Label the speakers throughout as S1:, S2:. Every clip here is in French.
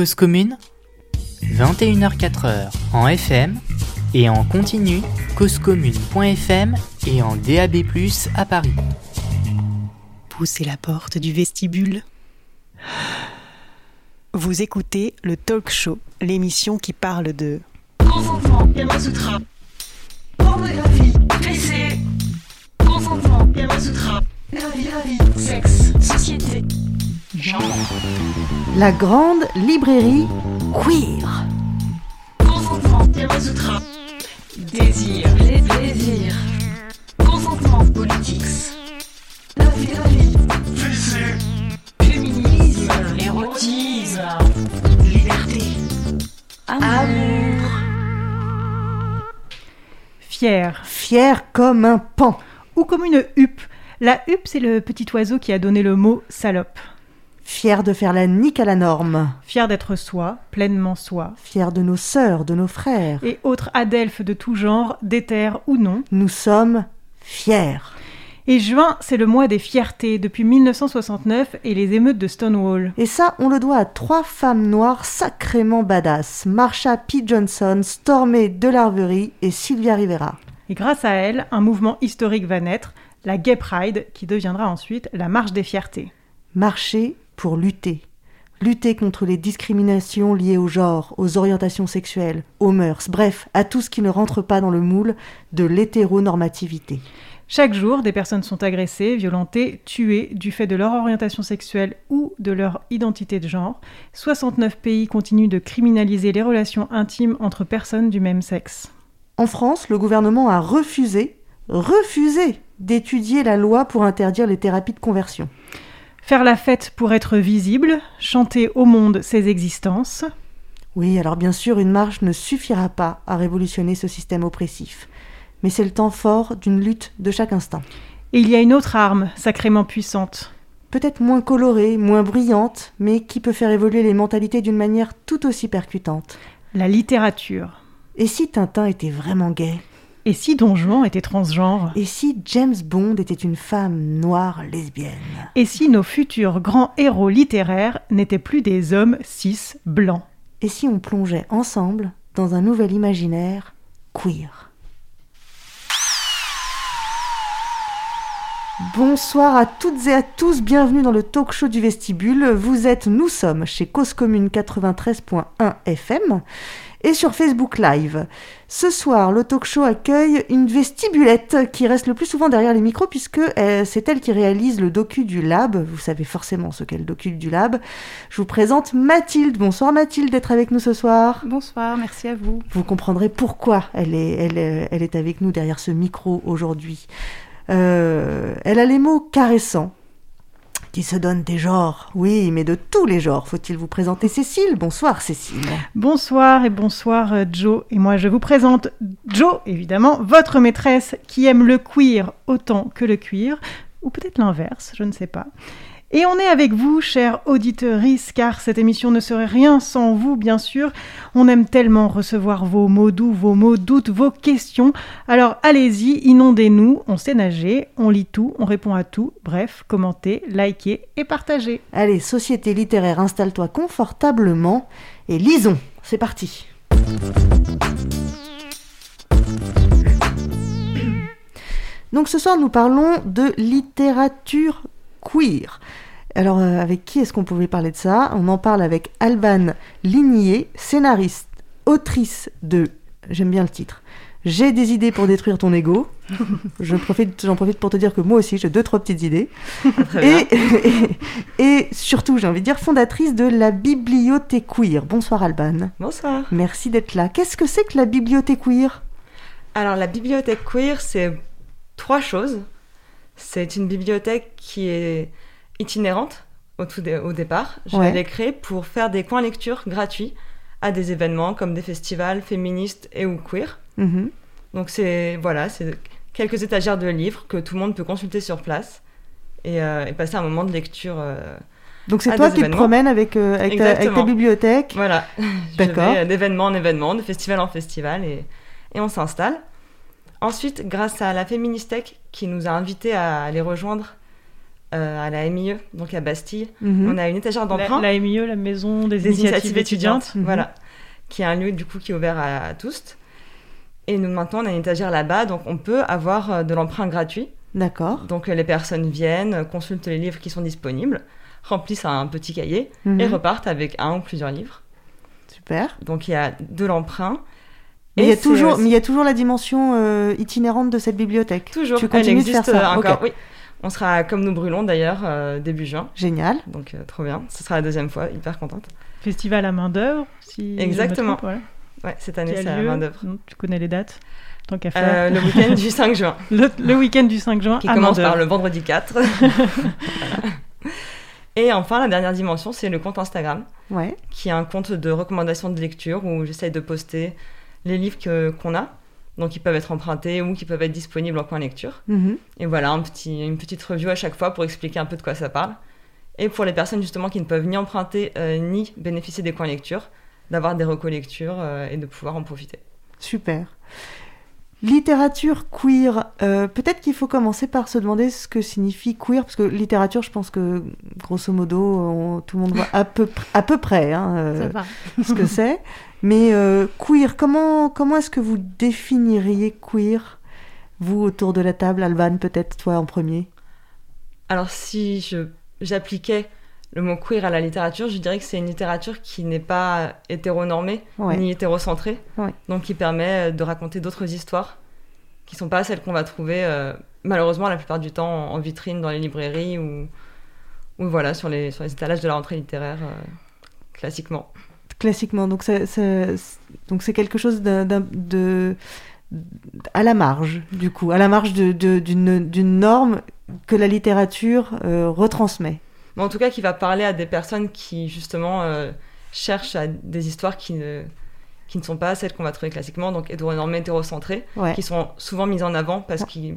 S1: Cause commune 21h4h en FM et en continu causecommune.fm et en DAB+ à Paris.
S2: Poussez la porte du vestibule. Vous écoutez le Talk Show, l'émission qui parle de
S3: Consentement, Yamasutra. Pornographie, PC. Consentement, Yamasutra. La vie, la vie. Sexe, société. Genre.
S4: La grande librairie queer.
S3: Consentement. Désir, les désirs. Consentement, politics. La vie, la vie. PC. Féminisme, érotisme. Liberté. Amour.
S5: Fier.
S4: Fier comme un pan.
S5: Ou comme une huppe. La huppe, c'est le petit oiseau qui a donné le mot salope.
S4: Fier de faire la nique à la norme.
S5: Fier d'être soi, pleinement soi.
S4: Fier de nos sœurs, de nos frères.
S5: Et autres adelphes de tout genre, d'éther ou non.
S4: Nous sommes fiers.
S5: Et juin, c'est le mois des fiertés depuis 1969 et les émeutes de Stonewall.
S4: Et ça, on le doit à trois femmes noires sacrément badass. Marsha P. Johnson, Stormé Delarverie et Sylvia Rivera.
S5: Et grâce à elles, un mouvement historique va naître, la Gay Pride, qui deviendra ensuite la Marche des fiertés.
S4: Marcher pour lutter. Lutter contre les discriminations liées au genre, aux orientations sexuelles, aux mœurs, bref, à tout ce qui ne rentre pas dans le moule de l'hétéronormativité.
S5: Chaque jour, des personnes sont agressées, violentées, tuées du fait de leur orientation sexuelle ou de leur identité de genre. 69 pays continuent de criminaliser les relations intimes entre personnes du même sexe.
S4: En France, le gouvernement a refusé, refusé d'étudier la loi pour interdire les thérapies de conversion.
S5: Faire la fête pour être visible, chanter au monde ses existences.
S4: Oui, alors bien sûr, une marche ne suffira pas à révolutionner ce système oppressif. Mais c'est le temps fort d'une lutte de chaque instant.
S5: Et il y a une autre arme, sacrément puissante.
S4: Peut-être moins colorée, moins brillante, mais qui peut faire évoluer les mentalités d'une manière tout aussi percutante.
S5: La littérature.
S4: Et si Tintin était vraiment gay?
S5: Et si Don Juan était transgenre?
S4: Et si James Bond était une femme noire lesbienne?
S5: Et si nos futurs grands héros littéraires n'étaient plus des hommes cis blancs?
S4: Et si on plongeait ensemble dans un nouvel imaginaire queer? Bonsoir à toutes et à tous, bienvenue dans le talk show du vestibule. Vous êtes, nous sommes chez Cause Commune 93.1 FM et sur Facebook Live. Ce soir, le talk show accueille une vestibulette qui reste le plus souvent derrière les micros puisque euh, c'est elle qui réalise le docu du lab. Vous savez forcément ce qu'est le docu du lab. Je vous présente Mathilde. Bonsoir Mathilde d'être avec nous ce soir.
S6: Bonsoir, merci à vous.
S4: Vous comprendrez pourquoi elle est, elle, est- elle est avec nous derrière ce micro aujourd'hui. Euh, elle a les mots caressants qui se donnent des genres. Oui, mais de tous les genres. Faut-il vous présenter Cécile? Bonsoir Cécile.
S5: Bonsoir et bonsoir euh, Joe. Et moi je vous présente Joe, évidemment, votre maîtresse qui aime le queer autant que le cuir, ou peut-être l'inverse, je ne sais pas. Et on est avec vous, chers auditeurs, car cette émission ne serait rien sans vous, bien sûr. On aime tellement recevoir vos mots doux, vos mots doutes, vos questions. Alors allez-y, inondez-nous, on sait nager, on lit tout, on répond à tout. Bref, commentez, likez et partagez.
S4: Allez, société littéraire, installe-toi confortablement et lisons. C'est parti. Donc ce soir, nous parlons de littérature queer. Alors, euh, avec qui est-ce qu'on pouvait parler de ça? On en parle avec Alban Lignier, scénariste, autrice de. J'aime bien le titre. J'ai des idées pour détruire ton ego. Je profite, j'en profite pour te dire que moi aussi j'ai deux trois petites idées. Et, et, et surtout, j'ai envie de dire fondatrice de la Bibliothèque Queer. Bonsoir Alban.
S6: Bonsoir.
S4: Merci d'être là. Qu'est-ce que c'est que la Bibliothèque Queer?
S6: Alors, la bibliothèque queer, c'est trois choses. C'est une bibliothèque qui est itinérante au, tout dé- au départ. Je
S4: Ouais.
S6: l'ai créée pour faire des coins lecture gratuits à des événements comme des festivals féministes et ou queer.
S4: Mhm.
S6: Donc, c'est voilà, c'est quelques étagères de livres que tout le monde peut consulter sur place et, euh, et passer un moment de lecture. euh,
S4: Donc c'est toi qui te promènes avec, euh, avec, ta, avec ta
S6: Exactement.
S4: bibliothèque.
S6: Voilà,
S4: D'accord.
S6: D'événement en événement, de festival en festival, et, et on s'installe. Ensuite, grâce à la Féministech qui nous a invités à les rejoindre euh, à la MIE, donc à Bastille.
S4: Mhm.
S6: On a une étagère d'emprunt.
S5: la MIE, la Maison des,
S6: des
S5: Initiatives, étudiantes.
S4: Mhm.
S6: Voilà. Qui est un lieu du coup qui est ouvert à, à tous. Et nous maintenant on a une étagère là-bas, donc on peut avoir euh, de l'emprunt gratuit.
S4: D'accord.
S6: Donc euh, les personnes viennent, consultent les livres qui sont disponibles, remplissent un petit cahier
S4: Mhm.
S6: et repartent avec un ou plusieurs livres.
S4: Super.
S6: Donc il y a de l'emprunt. Et
S4: il y a toujours, mais il y a toujours la dimension euh, itinérante de cette bibliothèque.
S6: Toujours,
S4: Tu
S6: elle
S4: continues de
S6: existe
S4: faire ça.
S6: euh, encore. Oui. On sera comme nous brûlons d'ailleurs euh, début juin,
S4: Génial.
S6: donc euh, trop bien. Ce sera la deuxième fois, hyper contente.
S5: Festival à main d'œuvre, si
S6: Exactement.
S5: trompe, voilà.
S6: Ouais, cette année c'est à main d'œuvre.
S5: Tu connais les dates Tant qu'à faire.
S6: Euh, le week-end du 5 juin,
S5: Le, le week-end du 5 juin
S6: qui
S5: à
S6: commence par le vendredi 4. Voilà. Et enfin, la dernière dimension, c'est le compte Instagram,
S4: Ouais.
S6: qui est un compte de recommandation de lecture où j'essaye de poster les livres que- qu'on a, donc qui peuvent être empruntés ou qui peuvent être disponibles en coin lecture.
S4: Mhm.
S6: Et voilà, un petit, une petite review à chaque fois pour expliquer un peu de quoi ça parle. Et pour les personnes justement qui ne peuvent ni emprunter euh, ni bénéficier des coins lecture, d'avoir des recollectures euh, et de pouvoir en profiter.
S4: Super. Littérature queer. euh, Peut-être qu'il faut commencer par se demander ce que signifie queer, parce que littérature, je pense que grosso modo, on- tout le monde voit à peu, pr- à peu près hein, euh, ce que c'est. Mais euh, queer, comment, comment est-ce que vous définiriez queer Vous autour de la table, Alban, peut-être toi en premier.
S6: Alors si je, j'appliquais le mot queer à la littérature, je dirais que c'est une littérature qui n'est pas hétéronormée
S4: Ouais.
S6: ni hétérocentrée,
S4: Ouais.
S6: donc qui permet de raconter d'autres histoires qui sont pas celles qu'on va trouver euh, malheureusement la plupart du temps en, en vitrine dans les librairies ou, ou voilà sur les, sur les étalages de la rentrée littéraire euh, classiquement.
S4: Classiquement, donc donc c'est quelque chose de à la marge, du coup, à la marge d'une norme que la littérature euh, retransmet.
S6: Mais en tout cas qui va parler à des personnes qui justement euh, cherchent à des histoires qui ne, qui ne sont pas celles qu'on va trouver classiquement, donc hétéronormées, hétérocentrées.
S4: Ouais.
S6: qui sont souvent mises en avant parce qu'ils,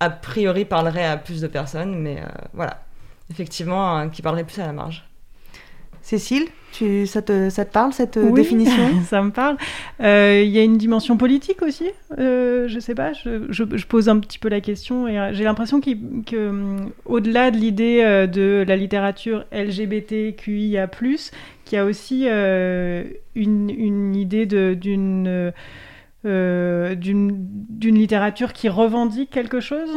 S6: a priori, parleraient à plus de personnes, mais euh, voilà. Effectivement, qui parlerait plus à la marge.
S4: Cécile, tu, ça, te, ça te parle cette euh,
S5: Oui,
S4: définition?
S5: ça me parle. Euh, Il y a une dimension politique aussi. Euh, je sais pas, je, je- je pose un petit peu la question et euh, j'ai l'impression que, hum, au-delà de l'idée euh, de la littérature LGBTQIA+, qu'il y a aussi euh, une, une idée d'une euh, d'une littérature qui revendique quelque chose?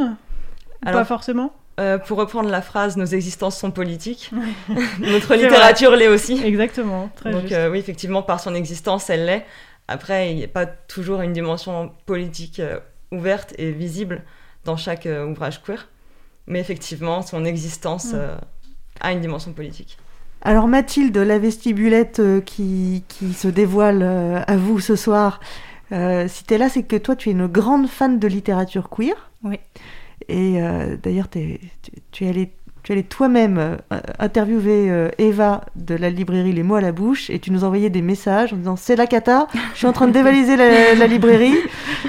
S6: Alors,
S5: Pas forcément?
S6: Euh, pour reprendre la phrase, nos existences sont politiques. Notre littérature l'est aussi.
S5: Exactement, très
S6: Donc
S5: juste.
S6: euh, oui, effectivement, par son existence, elle l'est. Après, il n'y a pas toujours une dimension politique euh, ouverte et visible dans chaque euh, ouvrage queer. Mais effectivement, son existence
S5: Mm.
S6: euh, a une dimension politique.
S4: Alors Mathilde, la vestibulette euh, qui, qui se dévoile euh, à vous ce soir, euh, si tu es là, c'est que toi, tu es une grande fan de littérature queer.
S7: Oui.
S4: Et euh, d'ailleurs, tu, tu es allée tu allée toi-même euh, interviewer euh, Eva de la librairie Les mots à la bouche et tu nous envoyais des messages en disant c'est la cata, je suis en train de dévaliser la, la librairie,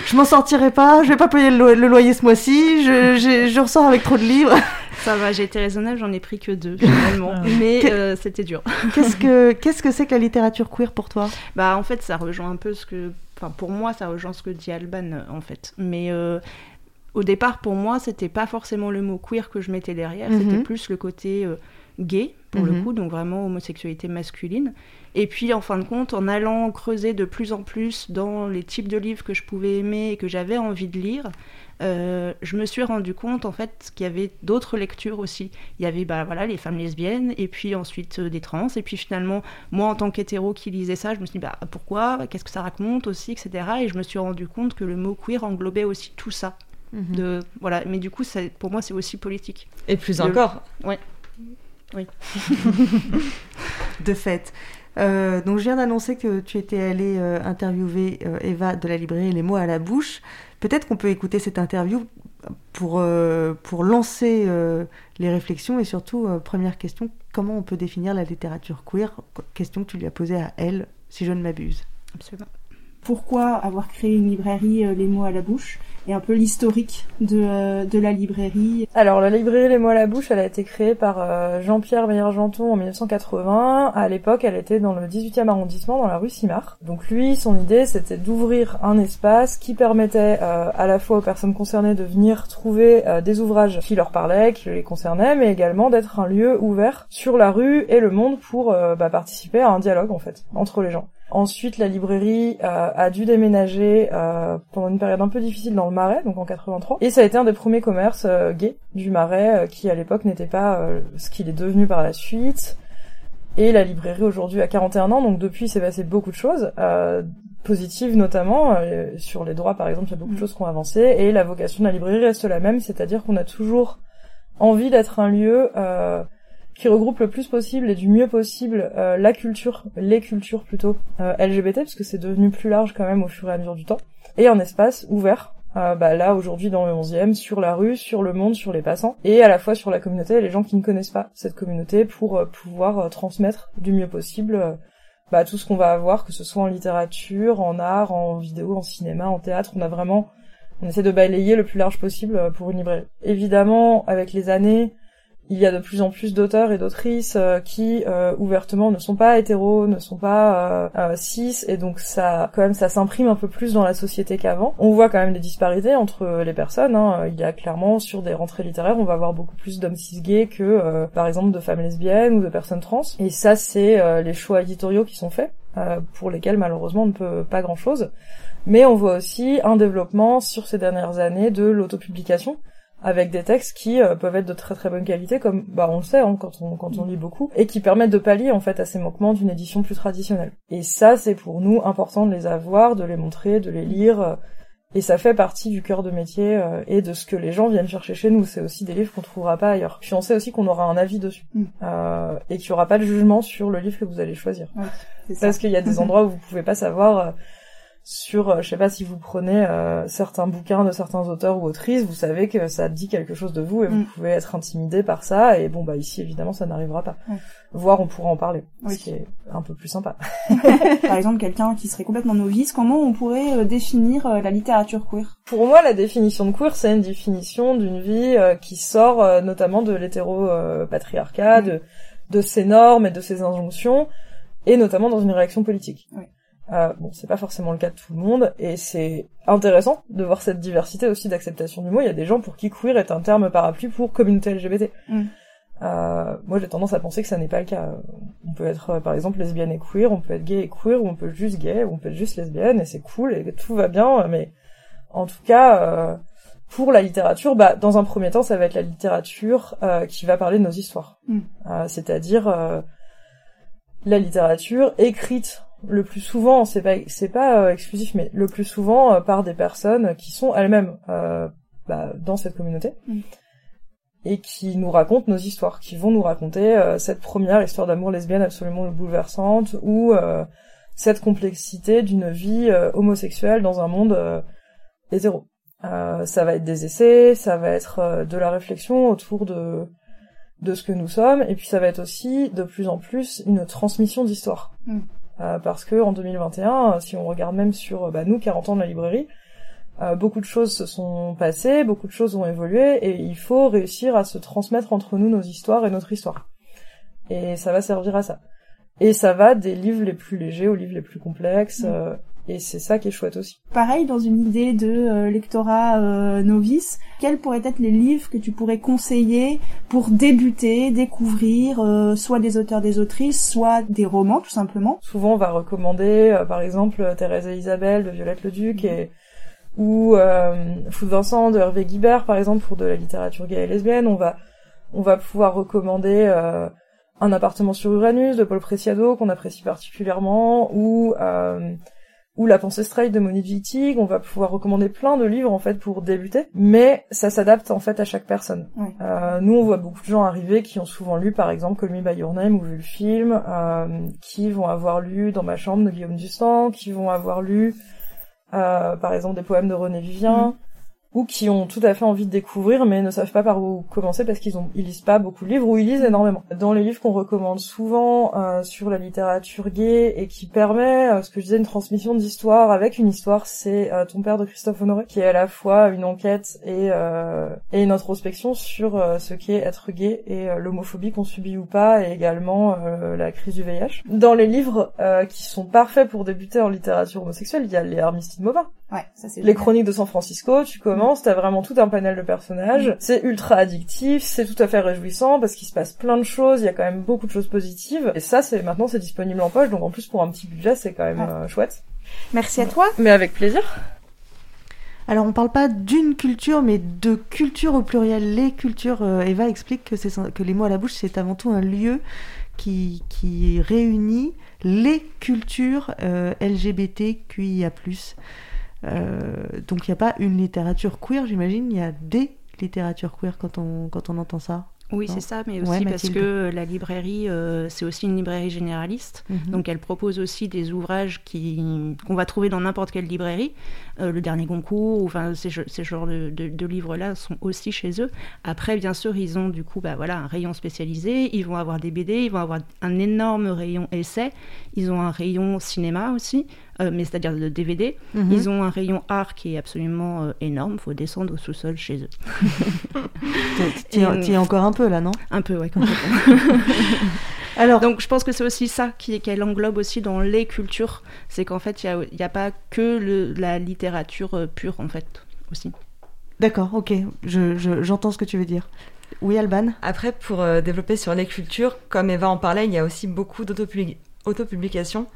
S4: je m'en sortirai pas, je vais pas payer le, lo- le loyer ce mois-ci, je, ressors avec trop de livres.
S7: Ça va, j'ai été raisonnable, j'en ai pris que deux finalement.
S5: Ah.
S7: Mais euh, c'était dur.
S4: Qu'est-ce que qu'est-ce que c'est que la littérature queer pour toi?
S7: Bah en fait ça rejoint un peu ce que... Enfin pour moi ça rejoint ce que dit Alban en fait. Mais euh, au départ pour moi c'était pas forcément le mot queer que je mettais derrière,
S4: Mhm.
S7: c'était plus le côté euh, gay pour le
S4: Mhm.
S7: coup, donc vraiment homosexualité masculine. Et puis en fin de compte en allant creuser de plus en plus dans les types de livres que je pouvais aimer et que j'avais envie de lire, euh, je me suis rendu compte en fait qu'il y avait d'autres lectures aussi. Il y avait bah, voilà, les femmes lesbiennes et puis ensuite euh, des trans. Et puis finalement, moi en tant qu'hétéro qui lisais ça, je me suis dit bah, pourquoi? Qu'est-ce que ça raconte aussi, etc. Et je me suis rendu compte que le mot queer englobait aussi tout ça. De, voilà. Mais du coup, ça, pour moi, c'est aussi politique.
S6: Et plus
S7: De-
S6: encore,
S4: De fait. Euh, donc je viens d'annoncer que tu étais allée euh, interviewer euh, Eva de la librairie Les mots à la bouche. Peut-être qu'on peut écouter cette interview pour, euh, pour lancer euh, les réflexions et surtout, euh, première question, comment on peut définir la littérature queer? Question que tu lui as posée à elle, si je ne m'abuse.
S7: Absolument.
S8: pourquoi avoir créé une librairie euh, Les mots à la bouche?
S7: Et un peu l'historique de, euh, de la librairie.
S8: Alors la librairie Les Mots à la Bouche, elle a été créée par euh, Jean-Pierre Meyer-Janton en 1980. À l'époque, elle était dans le 18e arrondissement, dans la rue Simard. Donc lui, son idée, c'était d'ouvrir un espace qui permettait euh, à la fois aux personnes concernées de venir trouver des ouvrages qui leur parlaient, qui les concernaient, mais également d'être un lieu ouvert sur la rue et le monde pour bah, participer à un dialogue en fait entre les gens. Ensuite, la librairie euh, a dû déménager euh, pendant une période un peu difficile dans le Marais, donc en 83. Et ça a été un des premiers commerces euh, gays du Marais, qui à l'époque n'était pas ce qu'il est devenu par la suite. Et la librairie aujourd'hui a 41 ans, donc depuis, s'est passé beaucoup de choses. positives notamment, sur les droits par exemple, il y a beaucoup de mm. choses qui ont avancé, et la vocation de la librairie reste la même, c'est-à-dire qu'on a toujours envie d'être un lieu qui regroupe le plus possible et du mieux possible euh, la culture, les cultures plutôt euh, LGBT, parce que c'est devenu plus large quand même au fur et à mesure du temps, et un espace ouvert. Euh, bah là aujourd'hui dans le 11e, sur la rue, sur le monde, sur les passants, et à la fois sur la communauté les gens qui ne connaissent pas cette communauté pour pouvoir transmettre du mieux possible bah, tout ce qu'on va avoir, que ce soit en littérature, en art, en vidéo, en cinéma, en théâtre. On a vraiment, on essaie de balayer le plus large possible pour une librairie. Évidemment, avec les années, il y a de plus en plus d'auteurs et d'autrices euh, qui euh, ouvertement ne sont pas hétéros, ne sont pas euh, cis, et donc ça, quand même, ça s'imprime un peu plus dans la société qu'avant. On voit quand même des disparités entre les personnes. Hein. Il y a clairement sur des rentrées littéraires, on va avoir beaucoup plus d'hommes cis gays que, par exemple, de femmes lesbiennes ou de personnes trans. Et ça, c'est les choix éditoriaux qui sont faits, pour lesquels malheureusement on ne peut pas grand-chose. Mais on voit aussi un développement sur ces dernières années de l'autopublication avec des textes qui euh, peuvent être de très très bonne qualité, comme bah on le sait hein, quand on quand on lit beaucoup, et qui permettent de pallier en fait à ces manquements d'une édition plus traditionnelle. Et ça, c'est pour nous important de les avoir, de les montrer, de les lire. Euh, et ça fait partie du cœur de métier euh, et de ce que les gens viennent chercher chez nous. C'est aussi des livres qu'on trouvera pas ailleurs. Puis on sait aussi qu'on aura un avis dessus mm. euh, et qu'il y aura pas de jugement sur le livre que vous allez choisir. Parce qu'il y a des endroits où vous pouvez pas savoir sur, euh, je sais pas si vous prenez euh, certains bouquins de certains auteurs ou autrices, vous savez que ça dit quelque chose de vous et vous mm. pouvez être intimidé par ça. Et bon, bah ici évidemment ça n'arrivera pas. Voire on pourra en parler, ce qui est un peu plus sympa.
S7: par exemple, quelqu'un qui serait complètement novice, comment on pourrait euh, définir la littérature queer?
S8: Pour moi, la définition de queer, c'est une définition d'une vie qui sort notamment de l'hétéro-patriarcat, mm. de, de ses normes et de ses injonctions, et notamment dans une réaction politique. Euh, bon, c'est pas forcément le cas de tout le monde, et c'est intéressant de voir cette diversité aussi d'acceptation du mot. Il y a des gens pour qui queer est un terme parapluie pour communauté LGBT. Mm. Euh, moi, j'ai tendance à penser que ça n'est pas le cas. On peut être, euh, par exemple, lesbienne et queer, on peut être gay et queer, ou on peut être juste gay, ou on peut être juste lesbienne, et c'est cool, et tout va bien, mais en tout cas, euh, pour la littérature, bah, dans un premier temps, ça va être la littérature euh, qui va parler de nos histoires. Mm. C'est-à-dire la littérature écrite le plus souvent, c'est pas c'est pas euh, exclusif, mais le plus souvent euh, par des personnes qui sont elles-mêmes euh, bah, dans cette communauté mm. et qui nous racontent nos histoires, qui vont nous raconter cette première histoire d'amour lesbienne absolument bouleversante ou cette complexité d'une vie homosexuelle dans un monde hétéro. ça va être des essais, ça va être de la réflexion autour de de ce que nous sommes, et puis ça va être aussi de plus en plus une transmission d'histoire. Mm. Euh, parce que en 2021, si on regarde même sur bah, nous, 40 ans de la librairie, euh, beaucoup de choses se sont passées, beaucoup de choses ont évolué, et il faut réussir à se transmettre entre nous nos histoires et notre histoire. Et ça va servir à ça. Et ça va des livres les plus légers aux livres les plus complexes. Mm. Euh, et c'est ça qui est chouette aussi.
S7: Pareil, dans une idée de euh, lectorat euh, novice, quels pourraient être les livres que tu pourrais conseiller pour débuter, découvrir euh, soit des auteurs, des autrices, soit des romans tout simplement?
S8: Souvent on va recommander par exemple Thérèse et Isabelle de Violette Leduc et ou euh, Fou de Vincent de Hervé Guibert par exemple pour de la littérature gay et lesbienne. On va on va pouvoir recommander un appartement sur Uranus de Paul Preciado qu'on apprécie particulièrement ou ou La pensée straight de Monique Wittig, on va pouvoir recommander plein de livres en fait pour débuter, mais ça s'adapte en fait à chaque personne. Euh, nous on voit beaucoup de gens arriver qui ont souvent lu par exemple Call Me By Your Name ou vu le film, euh, qui vont avoir lu Dans ma chambre de Guillaume Dustan, qui vont avoir lu euh, par exemple des poèmes de René Vivien, ou qui ont tout à fait envie de découvrir mais ne savent pas par où commencer parce qu'ils ont ils lisent pas beaucoup de livres ou ils lisent énormément. Dans les livres qu'on recommande souvent euh, sur la littérature gay et qui permet euh, ce que je disais une transmission d'histoire avec une histoire, c'est euh, Ton père de Christophe Honoré qui est à la fois une enquête et et une introspection sur ce qu'est être gay et l'homophobie qu'on subit ou pas et également la crise du VIH. Dans les livres qui sont parfaits pour débuter en littérature homosexuelle, il y a les Armistides Mauvin.
S7: Ouais, ça c'est
S8: Les chroniques de San Francisco, tu commences, t'as vraiment tout un panel de personnages. C'est ultra addictif, c'est tout à fait réjouissant parce qu'il se passe plein de choses, il y a quand même beaucoup de choses positives. Et ça, c'est maintenant c'est disponible en poche, donc en plus pour un petit budget, c'est quand même euh, chouette.
S7: Merci à toi.
S8: Mais avec plaisir.
S4: Alors on parle pas d'une culture, mais de culture au pluriel. Les cultures, euh, Eva explique que, c'est, que les mots à la bouche, c'est avant tout un lieu qui, qui réunit les cultures euh, LGBTQIA+. Euh, donc il n'y a pas une littérature queer, j'imagine, il y a des littératures queer quand on, quand on entend ça.
S7: Oui, c'est ça, mais aussi parce que la librairie, euh, c'est aussi une librairie généraliste. Mhm. Donc elle propose aussi des ouvrages qui, qu'on va trouver dans n'importe quelle librairie. Euh, le dernier Goncourt, enfin, ces, ces genres de, de, livres-là sont aussi chez eux. Après, bien sûr, ils ont du coup bah, voilà, un rayon spécialisé. Ils vont avoir des BD, ils vont avoir un énorme rayon essai. Ils ont un rayon cinéma aussi. Euh, mais c'est-à-dire de DVD. Mhm. Ils ont un rayon art qui est absolument euh, énorme. Il faut descendre au sous-sol chez eux.
S4: tu es encore un peu là, non?
S7: Un peu, complètement. Alors, donc je pense que c'est aussi ça qui qu'elle englobe aussi dans les cultures, c'est qu'en fait il n'y a, a, pas que le, la littérature euh, pure en fait aussi.
S4: D'accord, ok, j'entends je, ce que tu veux dire. Oui, Alban?
S6: Après, pour développer sur les cultures, comme Eva en parlait, il y a aussi beaucoup autopublication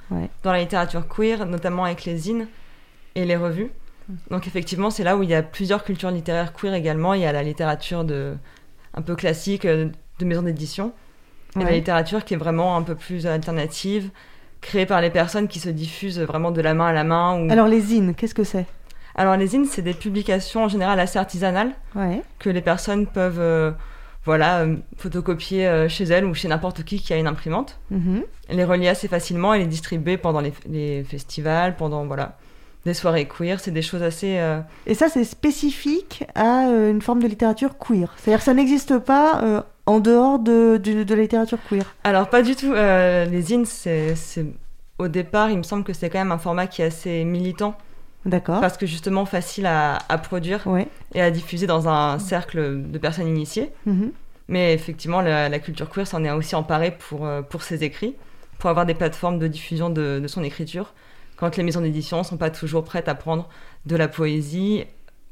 S6: dans la littérature queer, notamment avec les zines et les revues. Donc effectivement, c'est là où il y a plusieurs cultures littéraires queer également. Il y a la littérature de, un peu classique euh, de maison d'édition, et la littérature qui est vraiment un peu plus alternative, créée par les personnes qui se diffusent vraiment de la main à la main.
S4: Alors les zines, qu'est-ce que c'est?
S6: Alors les zines, c'est des publications en général assez artisanales que les personnes peuvent... Voilà, euh, photocopier euh, chez elle ou chez n'importe qui qui a une imprimante. Mhm. Les relier assez facilement et les distribuer pendant les, festivals, pendant voilà, des soirées queer. C'est des choses assez. Euh,
S4: et ça, c'est spécifique à une forme de littérature queer. C'est-à-dire que ça n'existe pas en dehors de, de, la littérature queer.
S6: Alors, pas du tout. les zines, c'est. Au départ, il me semble que c'est quand même un format qui est assez militant.
S4: D'accord.
S6: Parce que justement facile à, produire et à diffuser dans un cercle de personnes initiées. Mhm. Mais effectivement, la, culture queer s'en est aussi emparée pour, euh, pour ses écrits, pour avoir des plateformes de diffusion de, son écriture, quand les maisons d'édition ne sont pas toujours prêtes à prendre de la poésie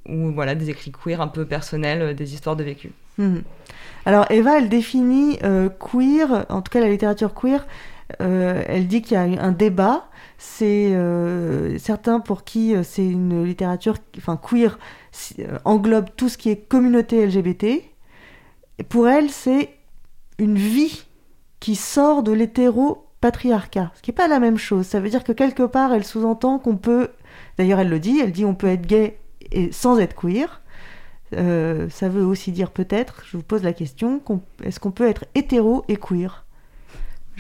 S6: ou voilà, des écrits queer un peu personnels, euh, des histoires de vécu.
S4: Mhm. Alors Eva, elle définit euh, queer, en tout cas la littérature queer, elle dit qu'il y a un débat c'est euh, certains pour qui euh, c'est une littérature, enfin queer, euh, englobe tout ce qui est communauté LGBT. pour elle, c'est une vie qui sort de l'hétéro-patriarcat, ce qui n'est pas la même chose. Ça veut dire que quelque part, elle sous-entend qu'on peut, d'ailleurs elle le dit, elle dit on peut être gay et sans être queer. ça veut aussi dire peut-être, je vous pose la question, est-ce qu'on peut être hétéro et queer?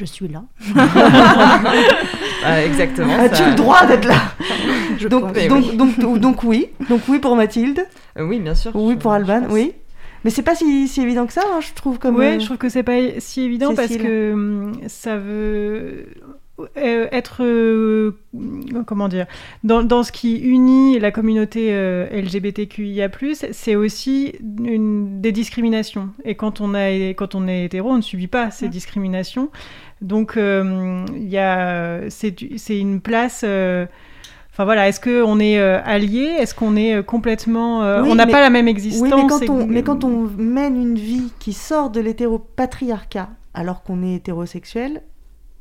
S7: Je suis là.
S6: Ah, exactement.
S4: As-tu le droit d'être là donc, donc, donc, oui. Donc oui pour Mathilde.
S6: Euh, oui, bien sûr.
S4: Oui pour Alban, oui. Mais c'est pas si, si, évident que ça, hein, je trouve. Comme,
S5: oui, euh, je trouve que c'est pas si évident parce que hum, ça veut euh, être comment dire dans, dans, ce qui unit la communauté LGBTQIA+, c'est aussi une, des discriminations. Et quand on, a, quand on est hétéro, on ne subit pas ces mmh. discriminations. Donc, euh, c'est une place. Euh, enfin voilà, est-ce qu'on est, euh, allié? Est-ce qu'on est complètement. on n'a pas la même existence?
S4: Oui, mais quand, on, mais quand on mène une vie qui sort de l'hétéropatriarcat alors qu'on est hétérosexuel,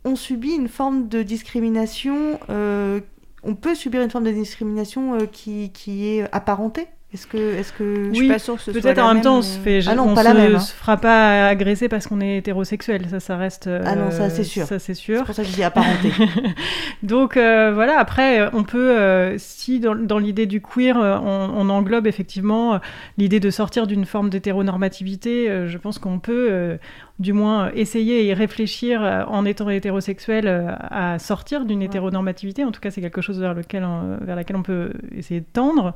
S4: on subit une forme de discrimination. on peut subir une forme de discrimination qui, qui est apparentée est-ce que, est-ce que,
S5: oui, je suis pas sûre que ce peut-être en même temps, on se fait, ah non, pas la même, hein. se fera pas agresser parce qu'on est hétérosexuel, ça, ça reste.
S4: ah non, ça c'est sûr.
S5: Ça c'est sûr.
S4: C'est pour ça que je dis apparenté.
S5: Donc euh, voilà, après, on peut, euh, si dans, dans l'idée du queer, euh, on, on, englobe effectivement l'idée de sortir d'une forme d'hétéronormativité, je pense qu'on peut du moins essayer et réfléchir en étant hétérosexuel à sortir d'une hétéronormativité. En tout cas, c'est quelque chose vers lequel on, vers laquelle on peut essayer de tendre.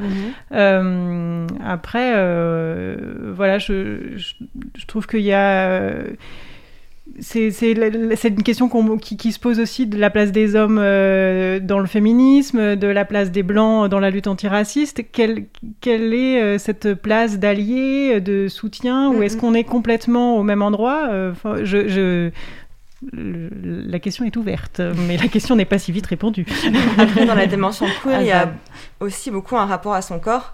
S4: Mhm.
S5: après, voilà, je, je, trouve qu'il y a c'est une question qui, se pose aussi de la place des hommes euh, dans le féminisme, de la place des blancs dans la lutte antiraciste. Quelle, quelle est euh, cette place d'allié, de soutien, ou est-ce qu'on est complètement au même endroit euh, je, je, La question est ouverte, mais la question n'est pas si vite répondue.
S6: Après, dans la dimension queer, il y a aussi beaucoup un rapport à son corps.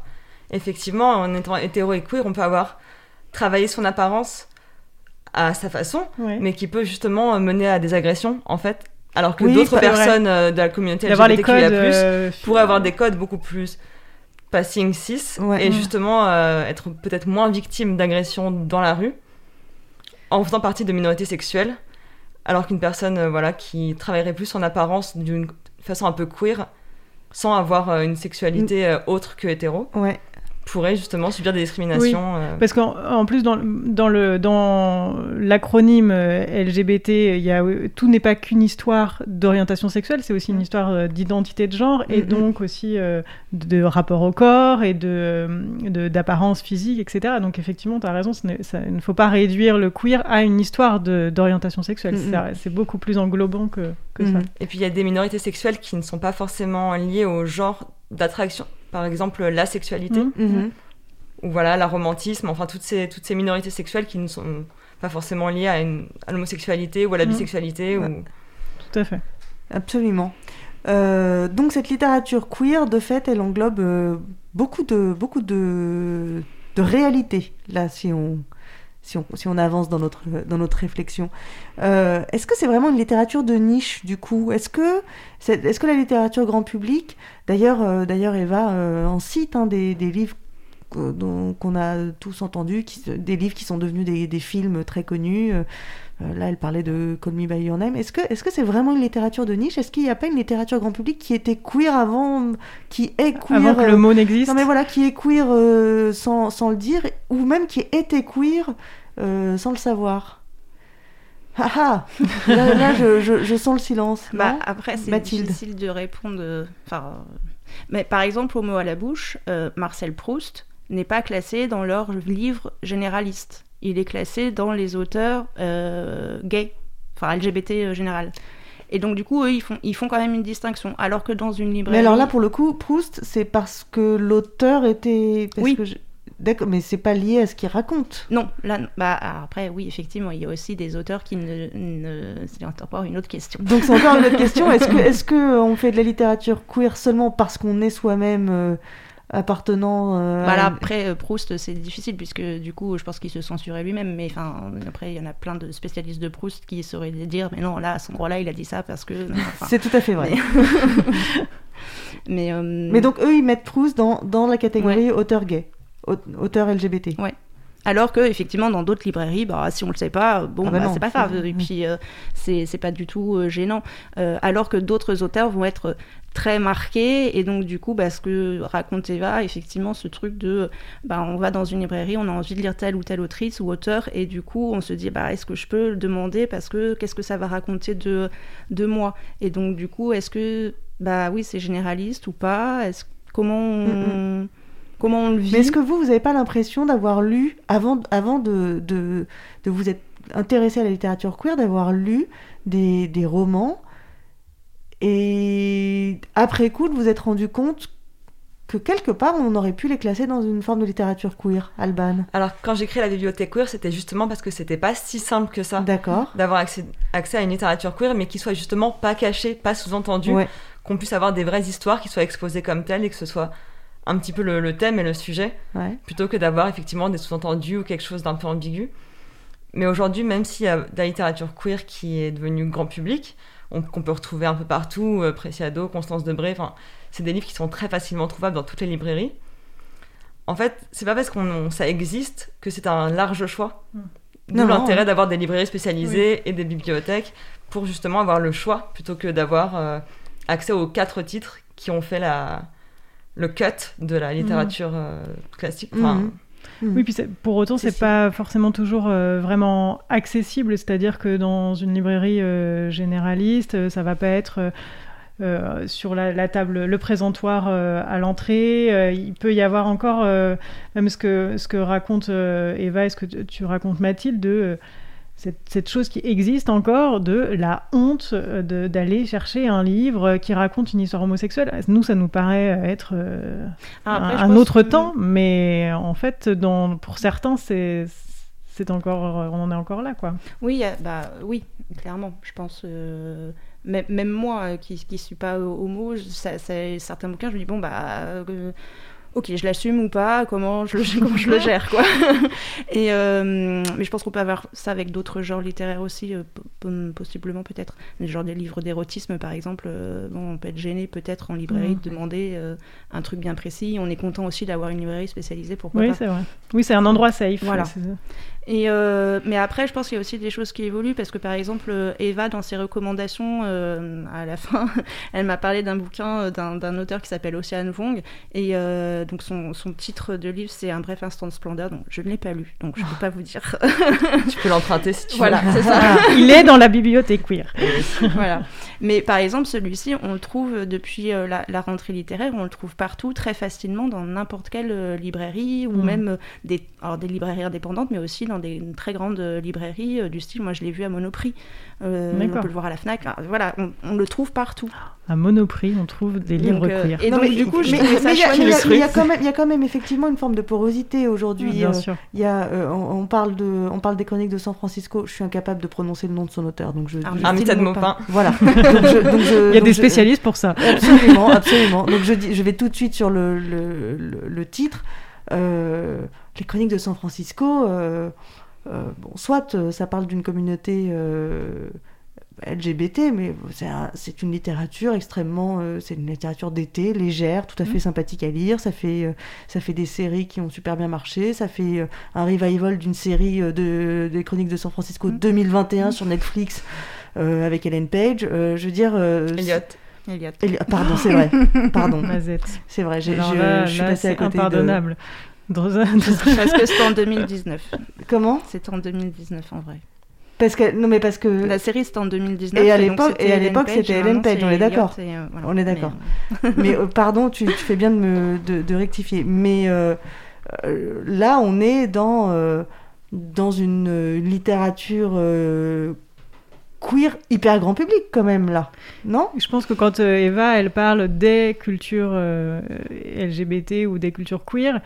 S6: Effectivement, en étant hétéro et queer, on peut avoir travaillé son apparence à sa façon, mais qui peut justement mener à des agressions, en fait. Alors que d'autres personnes euh, de la communauté LGBTQIA+, euh, pourraient avoir des codes beaucoup plus passing cis et justement euh, être peut-être moins victimes d'agressions dans la rue en faisant partie de minorités sexuelles, alors qu'une personne voilà qui travaillerait plus en apparence d'une façon un peu queer sans avoir une sexualité autre que hétéro.
S4: Ouais
S6: pourraient justement subir des discriminations.
S5: Oui, euh. Parce qu'en plus, dans, dans, le, dans l'acronyme euh, LGBT, il y a, tout n'est pas qu'une histoire d'orientation sexuelle, c'est aussi une histoire euh, d'identité de genre et donc aussi de rapport au corps et de, d'apparence physique, etc. Donc effectivement, tu as raison, il ne faut pas réduire le queer à une histoire d'orientation sexuelle. C'est beaucoup plus englobant que, que ça.
S6: Et puis il y a des minorités sexuelles qui ne sont pas forcément liées au genre d'attraction par exemple la sexualité,
S4: mmh. Mmh.
S6: ou voilà, la romantisme, enfin toutes ces, toutes ces minorités sexuelles qui ne sont pas forcément liées à, l'homosexualité ou à la mmh. bisexualité. Ou...
S5: Tout à fait.
S4: Absolument. Euh, donc cette littérature queer, de fait, elle englobe euh, beaucoup de beaucoup de, de réalités. Là, si on si on, si on avance dans notre, dans notre réflexion. Euh, est-ce que c'est vraiment une littérature de niche, du coup? Est-ce que, est, est, ce que la littérature grand public, d'ailleurs, euh, d'ailleurs Eva euh, en cite hein, des, des, livres qu'on a tous entendus, des livres qui sont devenus des, des films très connus. là, elle parlait de Call Me By Your Name. Est-ce que est-ce que c'est vraiment une littérature de niche? Est-ce qu'il n'y a pas une littérature grand public qui était queer avant, qui est queer
S5: avant que le mot n'existe?
S4: Non, mais voilà, qui est queer sans, sans, le dire, ou même qui était queer euh, sans le savoir. Ah ah Là, je, je, sens le silence.
S7: Bah, après, c'est difficile de répondre. Enfin, mais par exemple, au mot à la bouche, euh, Marcel Proust n'est pas classé dans leur livre généraliste. Il est classé dans les auteurs euh, gays, enfin LGBT général. Et donc, du coup, eux, ils font, ils font quand même une distinction. Alors que dans une librairie.
S4: Mais alors là, pour le coup, Proust, c'est parce que l'auteur était.
S7: oui.
S4: D'accord, mais c'est pas lié à ce qu'il raconte.
S7: Non, là, bah, après, oui, effectivement, il y a aussi des auteurs qui ne. ne... C'est encore une autre question.
S4: Donc c'est encore une autre question. Est-ce que, est-ce que on fait de la littérature queer seulement parce qu'on est soi-même euh, appartenant
S7: euh, voilà, Après, euh, Proust, c'est difficile puisque du coup, je pense qu'il se censurait lui-même. Mais enfin, après, il y en a plein de spécialistes de Proust qui sauraient dire, mais non, là, à ce endroit-là, il a dit ça parce que.
S4: c'est tout à fait vrai.
S7: Mais,
S4: mais, donc eux, ils mettent Proust dans, dans la catégorie auteur gay auteur LGBT.
S7: Ouais. Alors que effectivement dans d'autres librairies, bah, si on le sait pas, bon, ah bah bah, c'est pas grave. Et puis euh, c'est pas du tout euh, gênant. Euh, alors que d'autres auteurs vont être très marqués et donc du coup, bah, ce que raconte Eva, effectivement, ce truc de, bah, on va dans une librairie, on a envie de lire telle ou telle autrice ou auteur et du coup on se dit, bah, est-ce que je peux le demander parce que qu'est-ce que ça va raconter de de moi? Et donc du coup, est-ce que, bah oui, c'est généraliste ou pas? Est-ce comment on... Comment on le vit
S4: Mais est-ce que vous, vous n'avez pas l'impression d'avoir lu, avant, avant de, de, de, vous être intéressé à la littérature queer, d'avoir lu des, des, romans et après coup de vous être rendu compte que quelque part on aurait pu les classer dans une forme de littérature queer, Alban?
S6: Alors quand j'ai créé la bibliothèque queer, c'était justement parce que c'était pas si simple que ça.
S4: D'accord.
S6: D'avoir accès, accès, à une littérature queer, mais qui soit justement pas cachée, pas sous-entendue, qu'on puisse avoir des vraies histoires qui soient exposées comme telles et que ce soit un petit peu le, thème et le sujet, plutôt que d'avoir effectivement des sous-entendus ou quelque chose d'un peu ambigu. Mais aujourd'hui, même s'il y a de la littérature queer qui est devenue grand public, qu'on peut retrouver un peu partout, euh, Preciado, Constance Debré, enfin, c'est des livres qui sont très facilement trouvables dans toutes les librairies. En fait, c'est pas parce que ça existe que c'est un large choix. Hmm. D'où l'intérêt d'avoir des librairies spécialisées et des bibliothèques pour justement avoir le choix plutôt que d'avoir euh, accès aux quatre titres qui ont fait la, le cut de la littérature euh, classique.
S4: Mhm. Mm.
S5: Oui, puis pour autant, c'est pas forcément toujours euh, vraiment accessible. C'est-à-dire que dans une librairie euh, généraliste, ça va pas être euh, sur la, la table, le présentoir euh, à l'entrée. Euh, il peut y avoir encore, euh, même ce que, ce que raconte euh, Eva et ce que tu, racontes Mathilde, de euh, cette, cette chose qui existe encore de la honte euh, de- d'aller chercher un livre qui raconte une histoire homosexuelle. Nous, ça nous paraît être euh,
S7: Ah, après,
S5: un, autre
S7: que-
S5: temps, mais en fait, dans, pour certains, c'est c'est encore, on en est encore là, quoi.
S7: Oui, bah oui, clairement. Je pense, euh, même, moi euh, qui qui suis pas homo, je- ça, ça- certains bouquins, je me dis bon bah. euh, Ok, je l'assume ou pas Comment je le, comment je le gère quoi Et euh, mais je pense qu'on peut avoir ça avec d'autres genres littéraires aussi, euh, po- po- possiblement peut-être. Des genres des livres d'érotisme par exemple. euh, bon, on peut être gêné peut-être en librairie
S5: Mhm.
S7: de demander un truc bien précis. On est content aussi d'avoir une librairie spécialisée pourquoi
S5: Oui,
S7: pas.
S5: c'est vrai. Oui, c'est un endroit safe.
S7: Voilà. Et euh, mais après, je pense qu'il y a aussi des choses qui évoluent parce que par exemple, euh, Eva, dans ses recommandations, euh, à la fin, elle m'a parlé d'un bouquin euh, d'un d'un auteur qui s'appelle Océane Vong. Et euh, donc son, son titre de livre, c'est Un bref instant de splendeur. Donc je ne l'ai pas lu, donc je ne peux pas vous dire.
S6: Tu peux l'emprunter si tu
S7: voilà,
S6: veux.
S7: c'est ça.
S5: Voilà. Il est dans la bibliothèque queer.
S7: voilà. Mais par exemple, celui-ci, on le trouve depuis euh, la, la rentrée littéraire, on le trouve partout très facilement dans n'importe quelle euh, librairie ou
S5: Mhm.
S7: même euh, des, alors des librairies indépendantes, mais aussi dans des très grandes euh, librairies euh, du style. Moi, je l'ai vu à Monoprix. Euh, on peut le voir à la Fnac. Alors, voilà, on, on le trouve partout.
S5: À Monoprix, on trouve des livres
S7: Donc, euh,
S5: queer.
S7: Et
S4: Non,
S7: donc,
S4: mais-
S7: du coup, je
S4: mais- mais
S7: ça
S4: il y a-
S7: chouette.
S4: mais il y a-
S6: le
S4: il y a
S6: truc.
S4: quand même- il y a quand même effectivement une forme de porosité aujourd'hui.
S5: Bien
S4: Euh,
S5: sûr.
S4: Il y a, euh, on, on parle de, on parle des chroniques de San Francisco. Je suis incapable de prononcer le nom de son auteur, donc je.
S7: Ah,
S4: je
S6: Armita
S4: dis
S6: de Maupin.
S4: Voilà. Donc je- donc je-
S5: Il y a des
S4: je-
S5: spécialistes pour ça.
S4: Absolument, absolument. Donc je, dis, je vais tout de suite sur le, le, le- le titre. Euh, les chroniques de San Francisco, euh, euh, bon, soit ça parle d'une communauté euh, LGBT, mais c'est un- c'est une littérature extrêmement, euh, c'est une littérature d'été, légère, tout à fait sympathique à lire. Ça fait, euh, ça fait des séries qui ont super bien marché. Ça fait euh, un revival d'une série euh, de, des chroniques de San Francisco 2021 sur Netflix avec Ellen Page. Je veux dire,
S6: Elliot.
S7: Elliot.
S4: Eli- Pardon, c'est vrai. Pardon. C'est vrai, j'ai- je,
S5: là,
S4: je suis
S5: là,
S4: passée à
S5: c'est
S4: côté de...
S5: impardonnable. Droza-
S7: Parce que c'était en 2019.
S4: Comment?
S7: C'était en 2019 en vrai.
S4: Parce que non mais parce que
S7: La série c'était en 2019.
S4: Et à l'époque-
S7: c'était
S4: et à
S7: Ellen
S4: l'époque,
S7: Page,
S4: c'était Ellen Page, on est d'accord.
S7: euh, voilà.
S4: On est
S7: Mais,
S4: d'accord. mais euh, pardon, tu, tu fais bien de me de, de rectifier. Mais euh, euh, là, on est dans euh, dans une, littérature euh, queer hyper grand public quand même là, non?
S5: Je pense que quand euh, Eva, elle parle des cultures euh, LGBT ou des cultures queer,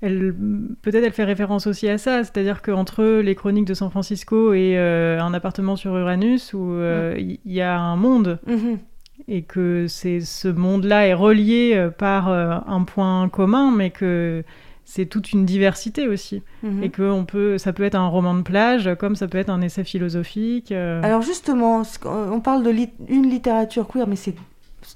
S5: elle peut-être elle fait référence aussi à ça, c'est-à-dire qu'entre les chroniques de San Francisco et euh, un appartement sur Uranus où euh, il y, a un monde
S4: Mhm.
S5: et que c'est ce monde-là est relié euh, par euh, un point commun, mais que c'est toute une diversité aussi
S4: Mhm.
S5: et que on peut, ça peut être un roman de plage comme ça peut être un essai philosophique.
S4: Alors justement, on parle de lit- une littérature queer, mais c'est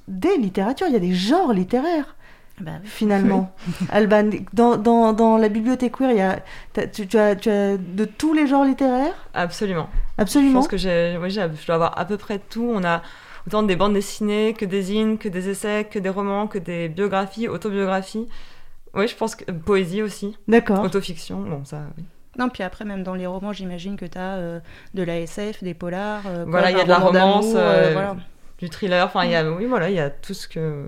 S4: des littératures. Il y a des genres littéraires.
S7: Bah oui.
S4: finalement. Alban, dans, dans, dans la bibliothèque queer, il y a, tu, tu as, tu as de tous les genres littéraires?
S6: Absolument. Je
S4: Absolument.
S6: pense que j'ai, ouais, j'ai- je dois avoir à peu près tout. On a autant des bandes dessinées que des zines, que des essais, que des romans, que des biographies, autobiographies. Oui, je pense que euh, poésie aussi,
S4: D'accord.
S6: autofiction. Bon, ça. oui.
S7: Non, puis après, même dans les romans, j'imagine que tu as de la SF, des polars. euh,
S6: Voilà, il y a de la
S7: roman
S6: romance,
S7: euh,
S6: euh,
S7: voilà.
S6: Du thriller. Enfin, il y a, oui, voilà, il y a tout ce que,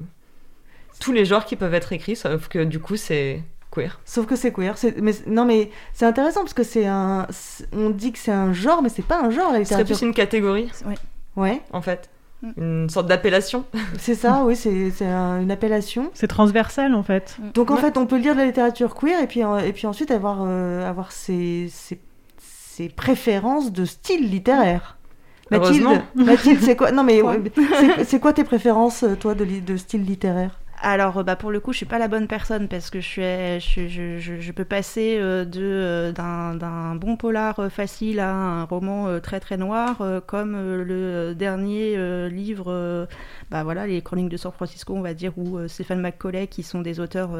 S6: tous les genres qui peuvent être écrits, sauf que du coup, c'est queer.
S4: Sauf que c'est queer. C'est- Mais, non, mais c'est intéressant parce que c'est un. c'est- On dit que c'est un genre, mais c'est pas un genre la littérature.
S6: plus une catégorie,
S7: Ouais.
S4: Ouais,
S6: en fait.
S7: Mm.
S6: Une sorte d'appellation.
S4: c'est ça, oui, c'est c'est un- une appellation.
S5: C'est transversal en fait.
S4: Donc en
S6: Ouais.
S4: fait, on peut lire de la littérature queer et puis, en- et puis ensuite avoir, euh, avoir ses, ses, ses préférences de style littéraire. Mathilde,
S6: Heureusement.
S4: Mathilde c'est quoi Non mais ouais, c'est- c'est quoi tes préférences, euh, toi, de style littéraire?
S7: Alors, bah, pour le coup, je suis pas la bonne personne parce que je, suis, je, peux passer euh, de, euh, d'un, bon polar euh, facile à un roman très très noir, comme le dernier livre, bah voilà, les Chroniques de San Francisco, on va dire, ou Stéphane McCauley, qui sont des auteurs.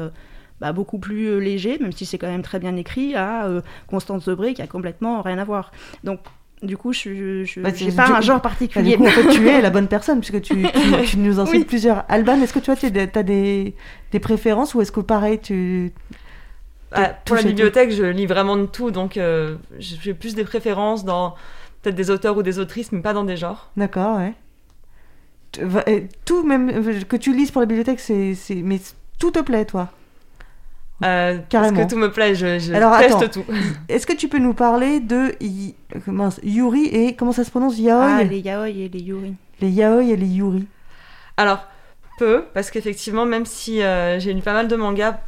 S7: bah, beaucoup plus légers, même si c'est quand même très bien écrit, à Constance Debré qui a complètement rien à voir. Donc, du coup, je je-
S4: Bah,
S7: pas
S4: tu-
S7: un genre
S4: Bah,
S7: particulier.
S4: du coup, en fait, tu es la bonne personne puisque tu, tu, tu nous enseignes
S7: Oui.
S4: plusieurs. Alban, est-ce que tu as, as des, des, préférences ou est-ce que pareil, tu...
S6: Ah, pour la bibliothèque, je lis vraiment de tout, donc euh, j'ai plus des préférences dans peut-être des auteurs ou des autrices, mais pas dans des genres.
S4: D'accord, ouais. Tout, même euh, que tu lises pour la bibliothèque, c'est. c'est- Mais tout te plaît, toi?
S6: Euh,
S4: Carrément.
S6: Parce que tout me plaît, je, je
S4: Alors,
S6: teste
S4: attends.
S6: tout.
S4: Est-ce que tu peux nous parler de y- Yuri et comment ça se prononce Yaoi
S7: Ah, les yaoi et les yuri.
S4: Les yaoi et les yuri.
S6: Alors, peu, parce qu'effectivement, même si euh, j'ai lu pas mal de mangas,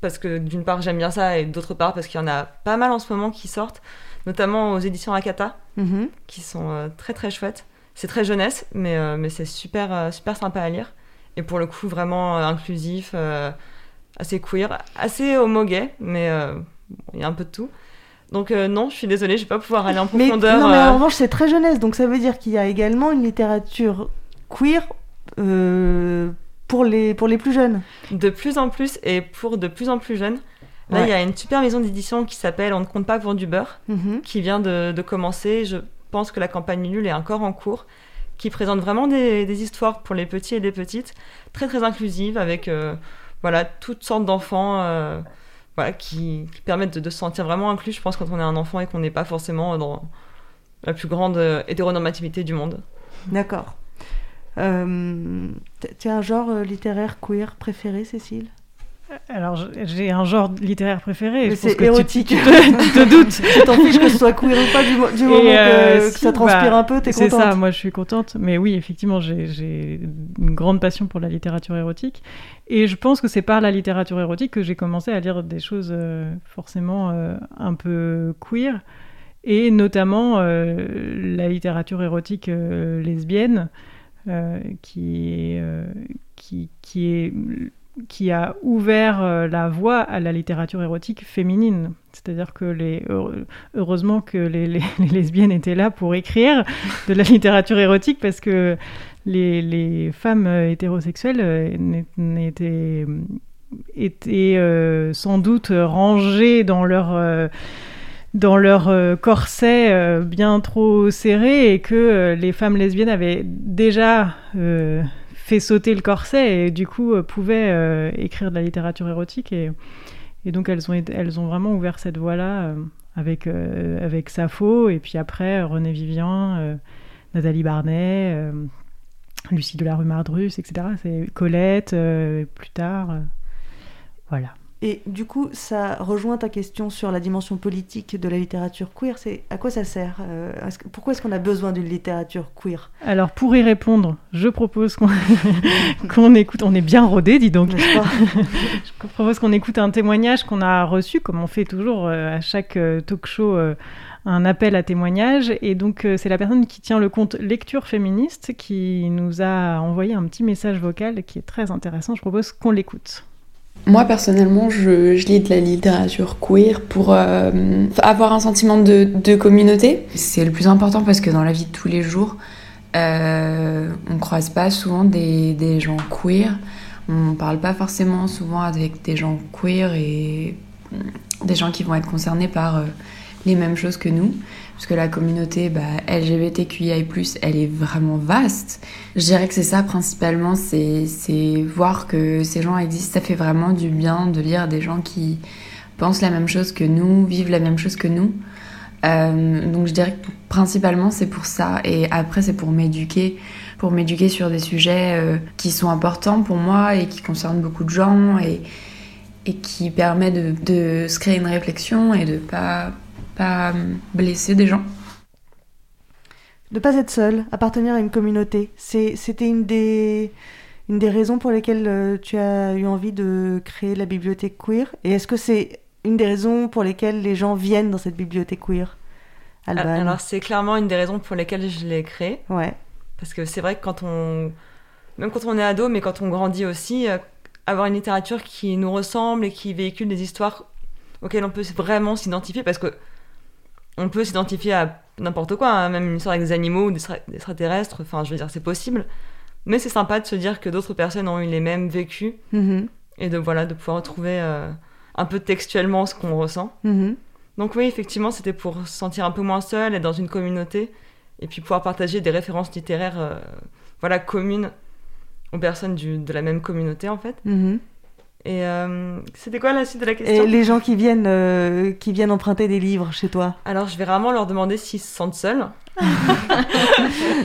S6: parce que d'une part j'aime bien ça, et d'autre part parce qu'il y en a pas mal en ce moment qui sortent, notamment aux éditions Akata,
S4: Mhm.
S6: qui sont euh, très très chouettes. C'est très jeunesse, mais, euh, mais c'est super, euh, super sympa à lire. Et pour le coup, vraiment euh, inclusif, euh, assez queer, assez homo-gay, mais euh, il y a un peu de tout. Donc euh, non, je suis désolée, je vais pas pouvoir aller en
S4: Mais,
S6: profondeur.
S4: non, mais
S6: euh,
S4: en revanche, c'est très jeunesse, donc ça veut dire qu'il y a également une littérature queer euh, pour, les, pour les plus jeunes.
S6: de plus en plus et pour de plus en plus jeunes. Là, il
S4: Ouais.
S6: y a une super maison d'édition qui s'appelle On ne compte pas pour du beurre,
S4: Mhm.
S6: qui vient de, de commencer. Je pense que la campagne nulle est encore en cours, qui présente vraiment des, des histoires pour les petits et les petites, très très inclusives, avec euh, voilà, toutes sortes d'enfants euh, voilà, qui, permettent de, se sentir vraiment inclus, je pense, quand on est un enfant et qu'on n'est pas forcément dans la plus grande euh, hétéronormativité du monde.
S4: D'accord. Euh, t- tu as un genre euh, littéraire queer préféré, Cécile?
S5: Alors, j'ai un genre littéraire préféré.
S4: C'est
S5: tu-
S4: érotique.
S5: Tu, te, tu te doutes.
S4: Tu t'en fiches que ce soit queer ou pas du, mo- du moment que,
S5: euh,
S4: que ça transpire
S5: bah,
S4: un peu, t'es
S5: C'est
S4: contente.
S5: ça, moi je suis contente. Mais oui, effectivement, j'ai- une grande passion pour la littérature érotique. Et je pense que c'est par la littérature érotique que j'ai commencé à lire des choses euh, forcément euh, un peu queer. Et notamment la littérature érotique lesbienne, euh, qui, est, euh, qui, qui, est, qui a ouvert euh, la voie à la littérature érotique féminine. C'est-à-dire que les, heure- heureusement que les, les- les lesbiennes étaient là pour écrire de la littérature érotique parce que les, femmes euh, hétérosexuelles euh, n'é- n'étaient étaient sans doute rangées dans leur euh, dans leur corset bien trop serré et que les femmes lesbiennes avaient déjà fait sauter le corset et du coup euh, pouvaient euh, écrire de la littérature érotique et, et donc elles ont, elles ont vraiment ouvert cette voie-là euh, avec, avec Sappho et puis après René Vivien, euh, Nathalie Barnet, Lucie de la rue Mardrus, etc. C'est Colette plus tard. voilà.
S4: Et du coup, ça rejoint ta question sur la dimension politique de la littérature queer. C'est à quoi ça sert euh, que- Pourquoi est-ce qu'on a besoin d'une littérature queer?
S5: Alors pour y répondre, je propose qu'on écoute, on est bien rodé, dis donc. Je propose qu'on écoute un témoignage qu'on a reçu, comme on fait toujours euh, à chaque euh, talk show, euh, un appel à témoignage. Et donc c'est la personne qui tient le compte Lecture Féministe qui nous a envoyé un petit message vocal qui est très intéressant. Je propose qu'on l'écoute.
S9: Moi personnellement, je, lis de la littérature queer pour euh, avoir un sentiment de, de communauté. C'est le plus important parce que dans la vie de tous les jours, euh, on croise pas souvent des, des gens queer. On parle pas forcément souvent avec des gens queer et mm, des gens qui vont être concernés par euh, les mêmes choses que nous. Parce que la communauté bah, LGBTQIA+, elle est vraiment vaste. Je dirais que c'est ça principalement, c'est voir que ces gens existent. Ça fait vraiment du bien de lire des gens qui pensent la même chose que nous, vivent la même chose que nous. Euh, donc je dirais que principalement c'est pour ça. Et après c'est pour m'éduquer, pour m'éduquer sur des sujets euh, qui sont importants pour moi et qui concernent beaucoup de gens et, et qui permet de, de se créer une réflexion et de pas pas blesser des gens.
S4: De pas être seul, appartenir à une communauté. C'est- C'était une des, une des raisons pour lesquelles euh, tu as eu envie de créer la bibliothèque queer. Et est-ce que c'est une des raisons pour lesquelles les gens viennent dans cette bibliothèque queer Alban?
S6: Alors c'est clairement une des raisons pour lesquelles je l'ai créé.
S4: Ouais.
S6: Parce que c'est vrai que quand on. Même quand on est ado, mais quand on grandit aussi, euh, avoir une littérature qui nous ressemble et qui véhicule des histoires auxquelles on peut vraiment s'identifier, parce que on peut s'identifier à n'importe quoi, hein, même une histoire avec des animaux ou des extra- des extraterrestres, enfin je veux dire, c'est possible. Mais c'est sympa de se dire que d'autres personnes ont eu les mêmes vécus
S4: Mhm,
S6: et de, voilà, de pouvoir retrouver euh, un peu textuellement ce qu'on ressent.
S4: mhm.
S6: Donc oui, effectivement, c'était pour se sentir un peu moins seul, être dans une communauté, et puis pouvoir partager des références littéraires euh, voilà, communes aux personnes du- de la même communauté, en fait.
S4: Mhm.
S6: Et euh, c'était quoi la suite de la question?
S4: Et les gens qui viennent, euh, qui viennent emprunter des livres chez toi?
S6: Alors, je vais vraiment leur demander s'ils se sentent seuls.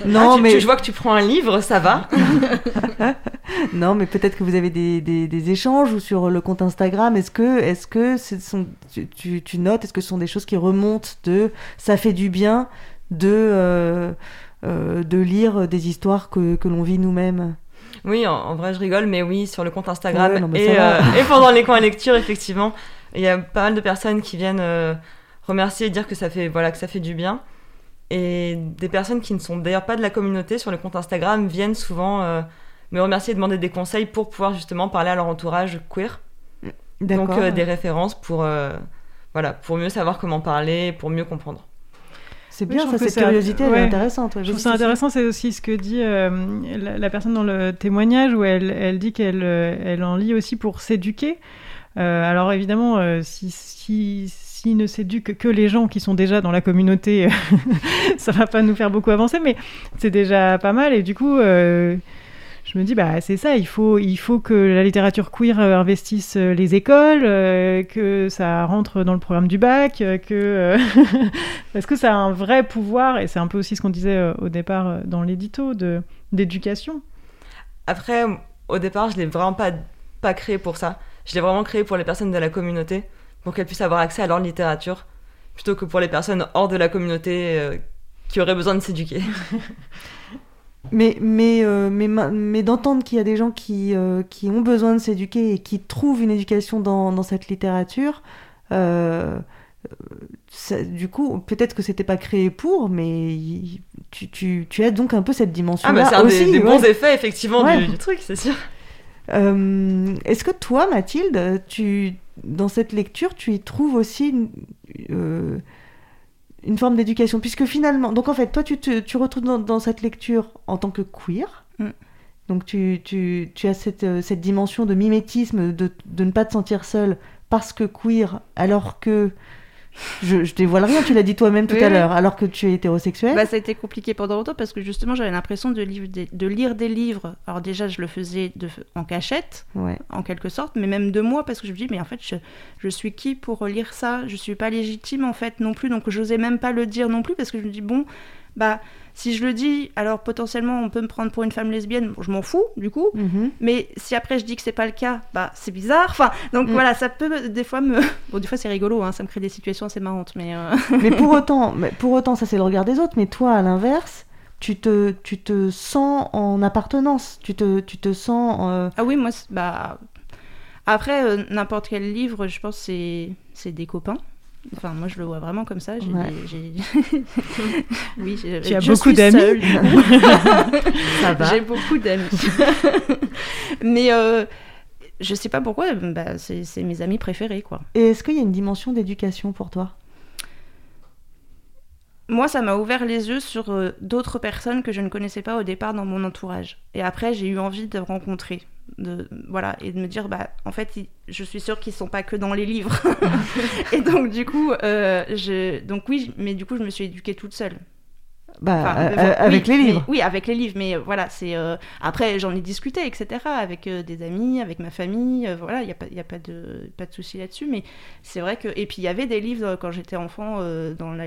S4: Non,
S6: Ah, tu-
S4: mais
S6: tu- je vois que tu prends un livre, ça va.
S4: non, mais peut-être que vous avez des, des, des échanges ou sur le compte Instagram. Est-ce que, est-ce que ce sont, tu, notes, est-ce que ce sont des choses qui remontent de ça fait du bien de euh, euh, de lire des histoires que, que l'on vit nous-mêmes?
S6: Oui, en, en vrai, je rigole, mais oui, sur le compte Instagram
S4: Ouais, non,
S6: et, euh, et pendant les coins lecture, effectivement, il y a pas mal de personnes qui viennent euh, remercier et dire que ça fait voilà que ça fait du bien. Et des personnes qui ne sont d'ailleurs pas de la communauté sur le compte Instagram viennent souvent euh, me remercier et demander des conseils pour pouvoir justement parler à leur entourage queer. Donc des références pour voilà pour mieux savoir comment parler, pour mieux comprendre.
S4: C'est
S5: Oui,
S4: bien,
S5: je
S4: ça, cette curiosité, elle
S5: ouais.
S4: est intéressante. ouais.
S5: Je trouve ça intéressant, c'est aussi ce que dit euh, la, la personne dans le témoignage où elle, elle dit qu'elle euh, elle en lit aussi pour s'éduquer. Euh, alors évidemment, euh, si, si, s'il ne s'éduque que les gens qui sont déjà dans la communauté, ça va pas nous faire beaucoup avancer, mais c'est déjà pas mal. Et du coup, je me dis, bah, c'est ça, il faut, il faut que la littérature queer euh, investisse euh, les écoles, euh, que ça rentre dans le programme du bac, que, euh, parce que ça a un vrai pouvoir, et c'est un peu aussi ce qu'on disait au départ dans l'édito, de, d'éducation.
S6: Après, au départ, je l'ai vraiment pas, pas créé pour ça. Je l'ai vraiment créé pour les personnes de la communauté, pour qu'elles puissent avoir accès à leur littérature, plutôt que pour les personnes hors de la communauté euh, qui auraient besoin de s'éduquer.
S4: Mais, mais, euh, mais, ma- mais d'entendre qu'il y a des gens qui, euh, qui ont besoin de s'éduquer et qui trouvent une éducation dans, dans cette littérature, euh, ça- du coup, peut-être que c'était pas créé pour, mais tu, tu, tu as donc un peu cette dimension-là
S6: Ah, bah c'est un
S4: aussi.
S6: des, des
S4: ouais.
S6: bons effets, effectivement,
S4: Ouais.
S6: du, du truc, c'est sûr.
S4: Est-ce que toi, Mathilde, tu, dans cette lecture, tu y trouves aussi une, une forme d'éducation Puisque finalement, donc en fait, toi, tu te tu retrouves dans, dans cette lecture en tant que queer.
S7: Mm.
S4: Donc tu, tu, tu as cette, euh, cette dimension de mimétisme, de, de ne pas te sentir seul parce que queer, alors que... Je, je dévoile rien, tu l'as dit toi-même tout
S7: Oui,
S4: à
S7: oui.
S4: l'heure, alors que tu es hétérosexuel.
S7: Bah, ça a été compliqué pendant longtemps parce que justement j'avais l'impression de, lire des- de lire des livres. Alors déjà je le faisais de, en cachette,
S4: Ouais.
S7: en quelque sorte, mais même de moi parce que je me dis mais en fait je, je suis qui pour lire ça? Je suis pas légitime en fait non plus, donc j'osais même pas le dire non plus parce que je me dis bon bah si je le dis alors potentiellement on peut me prendre pour une femme lesbienne, Bon, je m'en fous du coup.
S4: Mhm.
S7: Mais si après je dis que c'est pas le cas, bah c'est bizarre. Enfin, donc
S4: Mm.
S7: voilà, ça peut des fois me. Bon, des fois c'est rigolo, hein, ça me crée des situations assez marrantes, mais. euh,
S4: mais pour autant, mais pour autant, ça c'est le regard des autres. Mais toi, à l'inverse, tu te, tu te sens en appartenance. Tu te, tu te sens. euh,
S7: Ah oui, moi, bah. Après, euh, n'importe quel livre, je pense, c'est c'est des copains. Enfin, moi, je le vois vraiment comme ça. J'ai
S4: Ouais.
S7: des- oui, j'ai-
S5: Tu as
S7: je
S5: beaucoup d'amis.
S4: Ça va.
S7: J'ai beaucoup d'amis. Mais euh, je sais pas pourquoi, bah, c'est c'est mes amis préférés, quoi.
S4: Et est-ce qu'il y a une dimension d'éducation pour toi?
S7: Moi, ça m'a ouvert les yeux sur euh, d'autres personnes que je ne connaissais pas au départ dans mon entourage. Et après, j'ai eu envie de rencontrer, de voilà, et de me dire, bah, en fait, ils- je suis sûre qu'ils sont pas que dans les livres. et donc, du coup, euh, je, donc oui, mais du coup, je me suis éduquée toute seule.
S4: bah,
S7: Enfin,
S4: euh, euh,
S7: bon,
S4: Avec
S7: oui,
S4: les
S7: mais-
S4: livres.
S7: oui, avec les livres. Mais voilà, c'est euh, après j'en ai discuté, etc. Avec euh, des amis, avec ma famille. voilà, il y a pas, il y a pas de, pas de souci là-dessus. Mais c'est vrai que et puis il y avait des livres quand j'étais enfant dans la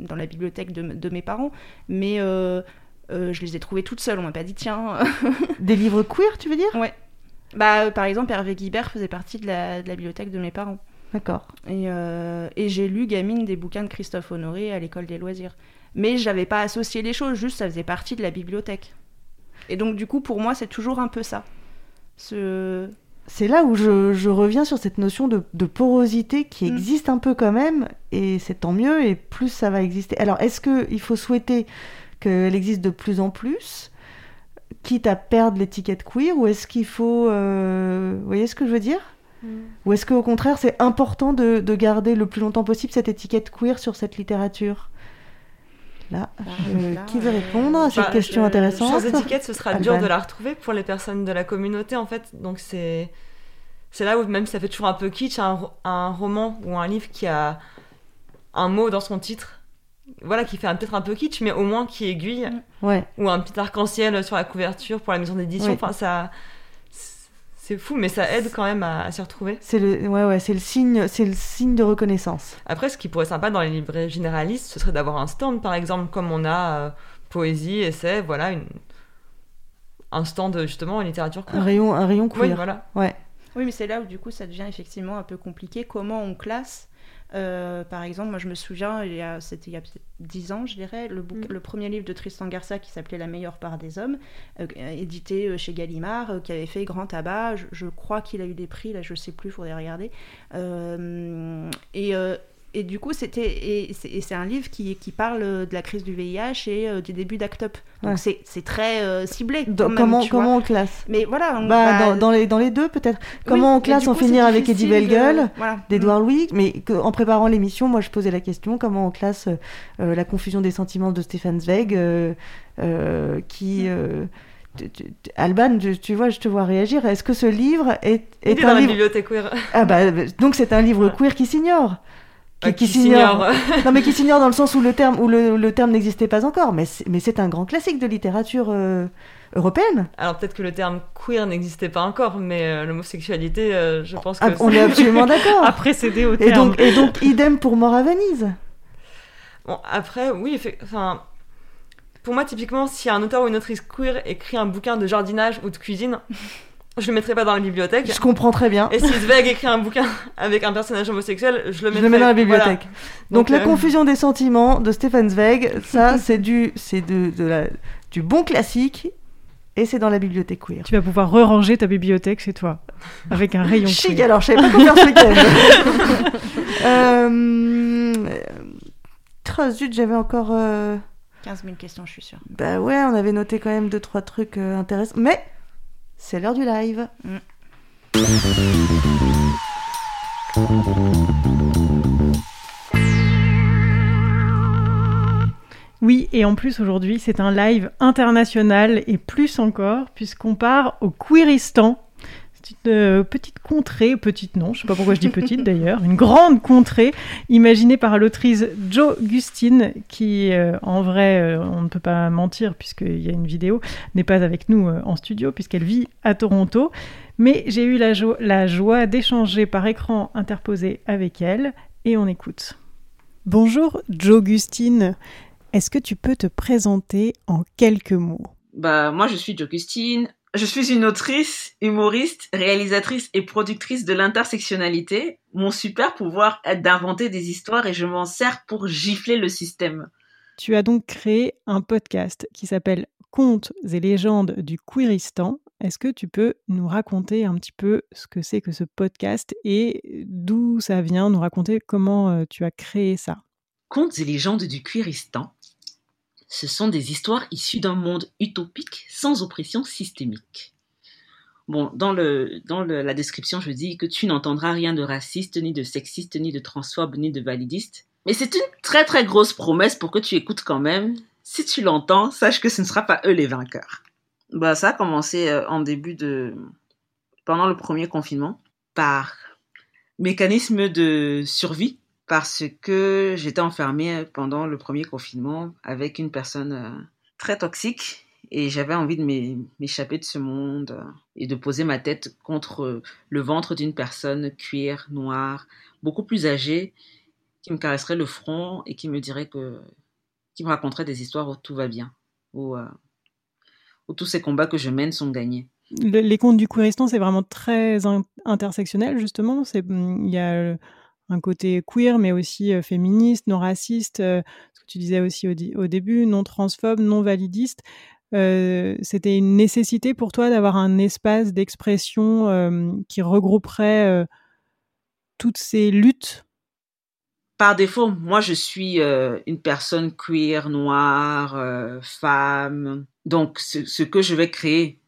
S7: dans la bibliothèque de, de mes parents, mais euh, je les ai trouvés toutes seules. On m'a pas dit tiens.
S4: Des livres queer, tu veux dire?
S7: Ouais. Bah euh, par exemple Hervé Guibert faisait partie de la, de la bibliothèque de mes parents.
S4: D'accord.
S7: Et, euh, et j'ai lu gamine des bouquins de Christophe Honoré à l'école des loisirs. Mais j'avais pas associé les choses, juste ça faisait partie de la bibliothèque. Et donc du coup pour moi c'est toujours un peu ça. Ce...
S4: C'est là où je, je reviens sur cette notion de, de porosité qui
S7: Mm.
S4: existe un peu quand même, et c'est tant mieux, et plus ça va exister. Alors, est-ce qu'il faut souhaiter qu'elle existe de plus en plus, quitte à perdre l'étiquette queer, ou est-ce qu'il faut... euh, Vous voyez ce que je veux dire? Ou est-ce qu'au contraire, c'est important de, de garder le plus longtemps possible cette étiquette queer sur cette littérature? Là, je-
S7: là,
S4: qui veut
S7: euh,
S4: répondre à cette
S6: bah,
S4: question
S7: je-
S4: intéressante?
S6: Sans étiquette, ce sera dur de la retrouver pour les personnes de la communauté, en fait. Donc, c'est. C'est là où, même si ça fait toujours un peu kitsch, un roman ou un livre qui a un mot dans son titre, voilà, qui fait un- peut-être un peu kitsch, mais au moins qui aiguille.
S4: Ouais.
S6: ou un petit arc-en-ciel sur la couverture pour la maison d'édition,
S4: Oui.
S6: enfin, ça. C'est fou, mais ça aide quand même à, à s'y retrouver.
S4: C'est le, ouais, ouais, c'est le signe, c'est le signe de reconnaissance.
S6: Après, ce qui pourrait être sympa dans les librairies généralistes, ce serait d'avoir un stand, par exemple, comme on a euh, poésie, essai, voilà, une... un stand justement en littérature
S4: Un
S6: queer.
S4: rayon, un rayon
S6: Oui,
S4: queer.
S6: voilà.
S4: Ouais.
S7: Oui, mais c'est là où du coup ça devient effectivement un peu compliqué. Comment on classe Euh, Par exemple, moi je me souviens, il y a- c'était il y a peut-être 10 ans, je dirais, le, bouc-
S4: Mm.
S7: le premier livre de Tristan Garça qui s'appelait La meilleure part des hommes, euh, édité euh, chez Gallimard, euh, qui avait fait grand tabac. Je, je crois qu'il a eu des prix, là je sais plus, il faudrait regarder. Et. Euh, et du coup, c'était et c'est un livre qui, qui parle de la crise du VIH et euh, du début d'Act Up. Donc
S4: Ouais.
S7: c'est très euh, ciblé. Même,
S4: comment,
S7: tu vois.
S4: comment on classe
S7: Mais voilà, on,
S4: bah,
S7: bah,
S4: dans, dans les, dans les deux peut-être.
S7: oui,
S4: Comment on
S7: mais
S4: classe en
S7: coup,
S4: finir avec Eddie
S7: de-
S4: Bellegueule
S7: voilà.
S4: d'Edouard Louis, mais que- en préparant l'émission, moi je posais la question comment on classe euh, la confusion des sentiments de Stéphane Zweig, euh, euh, qui. euh, tu- tu- tu- Alban, tu, tu vois, je te vois réagir. Est-ce que ce livre est,
S6: Il
S4: est
S6: est
S4: un
S6: dans la
S4: livre
S6: bibliothèque queer.
S4: Ah bah donc c'est un livre queer qui s'ignore.
S6: Bah, qui s'ignore.
S4: non mais qui s'ignore dans le sens où le terme où le, le terme n'existait pas encore, mais c'est, un grand classique de littérature euh, européenne.
S6: Alors peut-être que le terme queer n'existait pas encore, mais euh, l'homosexualité, euh, je pense que...
S4: Ah, on est absolument d'accord.
S5: À précéder au
S4: Et
S5: terme.
S4: donc, et donc idem pour Mort à Venise.
S6: Bon, après, oui, enfin... Pour moi, typiquement, si un auteur ou une autrice queer écrit un bouquin de jardinage ou de cuisine, je le mettrai pas dans la bibliothèque.
S4: Je comprends très bien.
S6: Et si Zweig écrit un bouquin avec un personnage homosexuel, je le
S4: Je
S6: mettrai
S4: le mets dans la
S6: voilà.
S4: bibliothèque. Donc, la
S6: euh,
S4: confusion des sentiments de Stefan Zweig, ça c'est du c'est de, de la, du bon classique et c'est dans la bibliothèque queer.
S5: Tu vas pouvoir re-ranger ta bibliothèque chez toi avec un rayon
S4: Chic
S5: queer.
S4: alors, je savais pas quoi faire ce week-end. euh... tra- zut, j'avais encore. euh,
S7: 15 000 questions, je suis sûre.
S4: Bah ouais, on avait noté quand même deux trois trucs euh, intéressants. Mais c'est l'heure du live.
S7: Mm.
S5: Oui, et en plus aujourd'hui, c'est un live international et plus encore, puisqu'on part au Queeristan. C'est une euh, petite contrée, petite non, je sais pas pourquoi je dis petite d'ailleurs, une grande contrée imaginée par l'autrice Jo Gustine, qui euh, en vrai, euh, on ne peut pas mentir puisqu'il y a une vidéo, n'est pas avec nous euh, en studio puisqu'elle vit à Toronto. Mais j'ai eu la, jo- la joie d'échanger par écran interposé avec elle et on écoute. Bonjour Jo Gustine, est-ce que tu peux te présenter en quelques mots?
S10: Bah, moi, je suis Jocustine. Je suis une autrice, humoriste, réalisatrice et productrice de l'intersectionnalité. Mon super pouvoir est d'inventer des histoires et je m'en sers pour gifler le système.
S5: Tu as donc créé un podcast qui s'appelle Contes et légendes du Queeristan. Est-ce que tu peux nous raconter un petit peu ce que c'est que ce podcast et d'où ça vient, nous raconter comment euh, tu as créé ça?
S10: Contes et légendes du Queeristan. Ce sont des histoires issues d'un monde utopique sans oppression systémique. Bon, dans, la description, je dis que tu n'entendras rien de raciste, ni de sexiste, ni de transphobe, ni de validiste. Mais c'est une très très grosse promesse pour que tu écoutes quand même. Si tu l'entends, sache que ce ne sera pas eux les vainqueurs. Bah, ça a commencé euh, en début de... pendant le premier confinement, par mécanisme de survie, parce que j'étais enfermée pendant le premier confinement avec une personne euh, très toxique et j'avais envie de m'é- m'échapper de ce monde euh, et de poser ma tête contre euh, le ventre d'une personne cuir, noire, beaucoup plus âgée, qui me caresserait le front et qui me dirait que, qui me raconterait des histoires où tout va bien, où, où tous ces combats que je mène sont gagnés.
S5: Le- les contes du Queeristan, c'est vraiment très in- intersectionnel, justement. C'est- Il y a un côté queer, mais aussi féministe, non raciste, ce que tu disais aussi au, début, non transphobe, non validiste. C'était une nécessité pour toi d'avoir un espace d'expression qui regrouperait toutes ces luttes?
S10: Par défaut, moi, je suis une personne queer, noire, femme. Donc, ce que je vais créer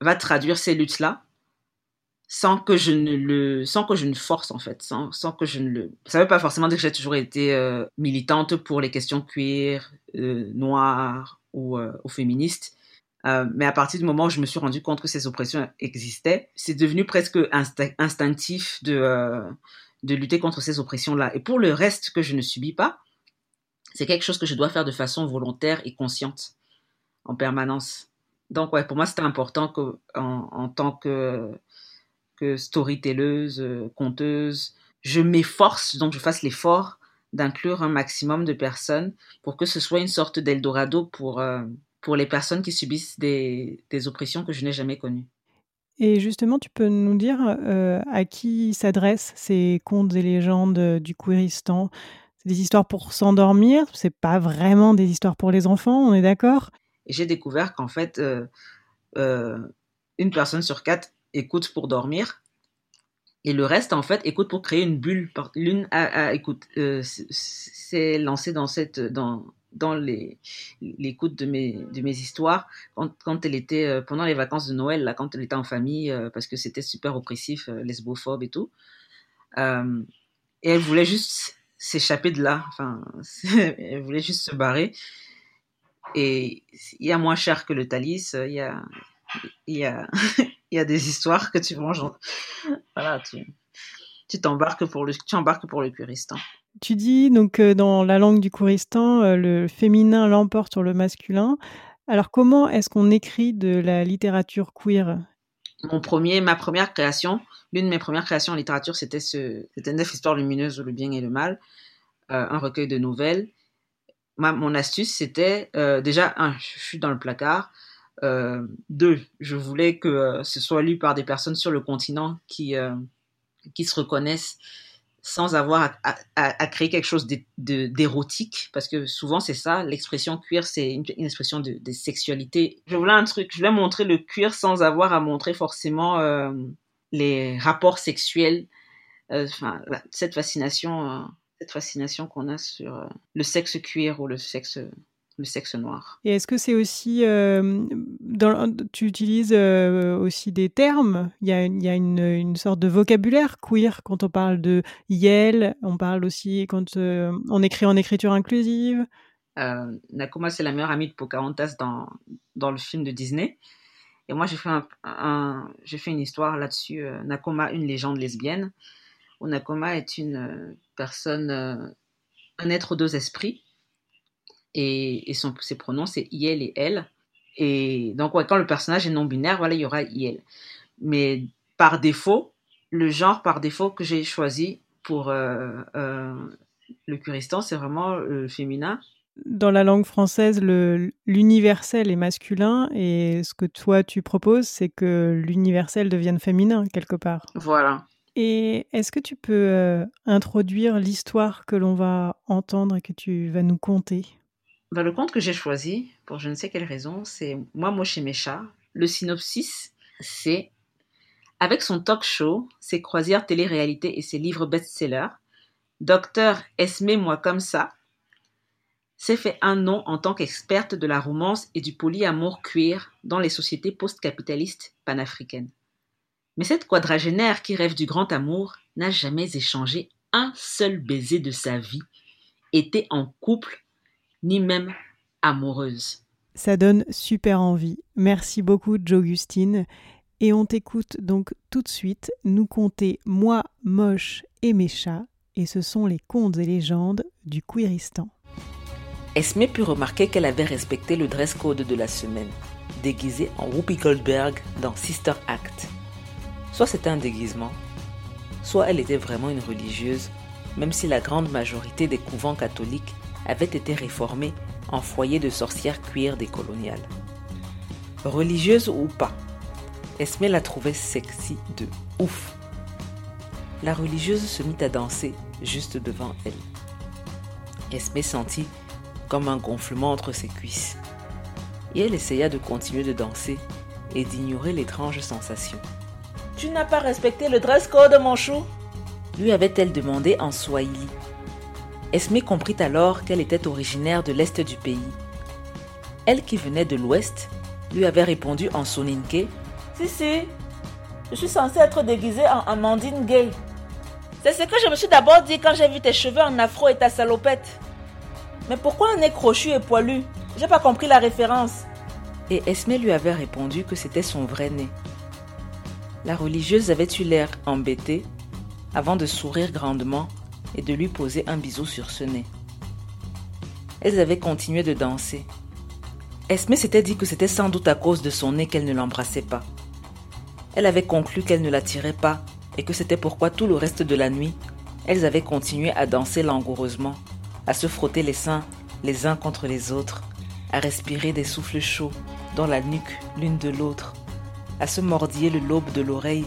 S10: va traduire ces luttes-là sans que je ne le, sans que je ne force en fait, sans, sans que je ne le. Ça veut pas forcément dire que j'ai toujours été euh, militante pour les questions queer, euh, noires ou, euh, féministes. Euh, mais à partir du moment où je me suis rendu compte que ces oppressions existaient, c'est devenu presque instinctif de euh, de lutter contre ces oppressions-là. Et pour le reste que je ne subis pas, c'est quelque chose que je dois faire de façon volontaire et consciente, en permanence. Donc, ouais, pour moi, c'était important que, en, en tant que que storytelleuse, euh, conteuse. Je m'efforce, donc je fasse l'effort d'inclure un maximum de personnes pour que ce soit une sorte d'Eldorado pour, euh, pour les personnes qui subissent des, des oppressions que je n'ai jamais connues.
S5: Et justement, tu peux nous dire euh, à qui s'adressent ces contes et légendes du Kouristan? C'est des histoires pour s'endormir, c'est pas vraiment des histoires pour les enfants, on est d'accord?
S10: J'ai découvert qu'en fait, euh, une personne sur quatre écoute pour dormir. Et le reste, en fait, écoute pour créer une bulle. L'une a, écoute, c'est lancé dans cette, dans, dans l'écoute de mes, de mes histoires quand, elle était euh, pendant les vacances de Noël, là, quand elle était en famille, euh, parce que c'était super oppressif, euh, lesbophobe et tout. et elle voulait juste s'échapper de là. Enfin, elle voulait juste se barrer. Et il y a moins cher que le Thalys. Il y a, il y a, il y a des histoires que tu manges. Voilà, tu, tu t'embarques pour le, tu embarques pour le curistan.
S5: Tu dis donc euh, dans la langue du Kouristan, euh, le féminin l'emporte sur le masculin. Alors comment est-ce qu'on écrit de la littérature queer?
S10: Mon premier, ma première création, l'une de mes premières créations en littérature, c'était ce, c'était neuf histoires lumineuses le bien et le mal, euh, un recueil de nouvelles. mon astuce, c'était déjà un, je suis dans le placard. Deux, je voulais que ce soit lu par des personnes sur le continent qui qui se reconnaissent sans avoir à, créer quelque chose d'érotique, parce que souvent c'est ça, l'expression cuir, c'est une, expression de, sexualité. Je voulais un truc, je voulais montrer le cuir sans avoir à montrer forcément euh, les rapports sexuels, euh, enfin, cette fascination, euh, cette fascination qu'on a sur le sexe cuir ou le sexe le sexe noir.
S5: Et est-ce que c'est aussi, euh, dans, tu utilises euh, aussi des termes? Il y a, il y a une, une, sorte de vocabulaire queer quand on parle de Yel, on parle aussi quand euh, on écrit en écriture inclusive.
S10: Nakoma, c'est la meilleure amie de Pocahontas dans, dans le film de Disney. Et moi, j'ai fait, un, j'ai fait une histoire là-dessus, Nakoma, une légende lesbienne, où Nakoma est une personne, un être aux deux esprits, et, son, ses pronoms c'est il et elle. Et donc quand le personnage est non binaire, voilà, il y aura il. Mais par défaut, le genre par défaut que j'ai choisi pour euh, euh, le curistan, c'est vraiment le féminin.
S5: Dans la langue française, l'universel est masculin et ce que toi tu proposes, c'est que l'universel devienne féminin quelque part.
S10: Voilà.
S5: Et est-ce que tu peux euh, introduire l'histoire que l'on va entendre et que tu vas nous conter?
S10: Dans le conte que j'ai choisi, pour je ne sais quelle raison, c'est Moi, Moche et Mécha. Le synopsis, c'est Avec son talk show, ses croisières télé-réalité et ses livres best-sellers, Docteur Esme Moi Comme Ça s'est fait un nom en tant qu'experte de la romance et du polyamour queer dans les sociétés post-capitalistes panafricaines. Mais cette quadragénaire qui rêve du grand amour n'a jamais échangé un seul baiser de sa vie, était en couple ni même amoureuse.
S5: Ça donne super envie. Merci beaucoup, Jogustine. Et on t'écoute donc tout de suite nous conter Moi, Moche et mes chats. Et ce sont les contes et légendes du Queeristan.
S10: Esme put remarquer qu'elle avait respecté le dress code de la semaine, déguisée en Whoopi Goldberg dans Sister Act. Soit c'était un déguisement, soit elle était vraiment une religieuse, même si la grande majorité des couvents catholiques avait été réformée en foyer de sorcières cuir décoloniales. Religieuse ou pas, Esme la trouvait sexy de ouf. La religieuse se mit à danser juste devant elle. Esme sentit comme un gonflement entre ses cuisses. Et elle essaya de continuer de danser et d'ignorer l'étrange sensation. Tu n'as pas respecté le dress code, mon chou? Lui avait-elle demandé en swahili Esme comprit alors qu'elle était originaire de l'est du pays. Elle qui venait de l'ouest lui avait répondu en soninke Si, si, je suis censée être déguisée en Amandine Gay. C'est ce que je me suis d'abord dit quand j'ai vu tes cheveux en afro et ta salopette. Mais pourquoi un nez crochu et poilu? J'ai pas compris la référence. Et Esme lui avait répondu que c'était son vrai nez. La religieuse avait eu l'air embêtée avant de sourire grandement et de lui poser un bisou sur ce nez. Elles avaient continué de danser. Esme s'était dit que c'était sans doute à cause de son nez qu'elle ne l'embrassait pas.
S11: Elle avait conclu qu'elle ne l'attirait pas et que c'était pourquoi tout le reste de la nuit, elles avaient continué à danser langoureusement, à se frotter les seins les uns contre les autres, à respirer des souffles chauds dans la nuque l'une de l'autre, à se mordiller le lobe de l'oreille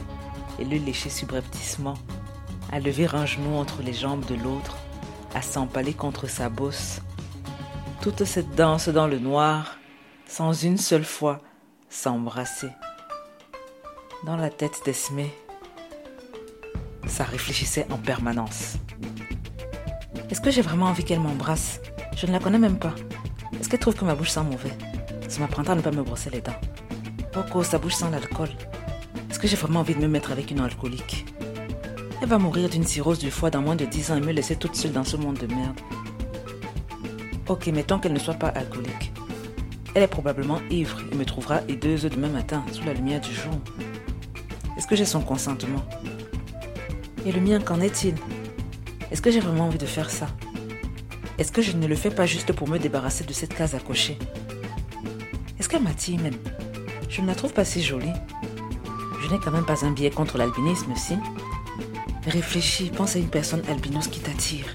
S11: et le lécher subrepticement, à lever un genou entre les jambes de l'autre, à s'empaler contre sa bosse. Toute cette danse dans le noir, sans une seule fois s'embrasser. Dans la tête d'Esmé, ça réfléchissait en permanence. Est-ce que j'ai vraiment envie qu'elle m'embrasse? Je ne la connais même pas. Est-ce qu'elle trouve que ma bouche sent mauvais? Ça m'apprendra à ne pas me brosser les dents. Pourquoi sa bouche sent l'alcool? Est-ce que j'ai vraiment envie de me mettre avec une alcoolique? Elle va mourir d'une cirrhose du foie dans moins de 10 ans et me laisser toute seule dans ce monde de merde. Ok, mettons qu'elle ne soit pas alcoolique. Elle est probablement ivre et me trouvera hideuse demain matin sous la lumière du jour. Est-ce que j'ai son consentement? Et le mien, qu'en est-il? Est-ce que j'ai vraiment envie de faire ça? Est-ce que je ne le fais pas juste pour me débarrasser de cette case à cocher? Est-ce qu'elle m'attire même Je ne la trouve pas si jolie. Je n'ai quand même pas un biais contre l'albinisme, si Réfléchis, pense à une personne albinos qui t'attire.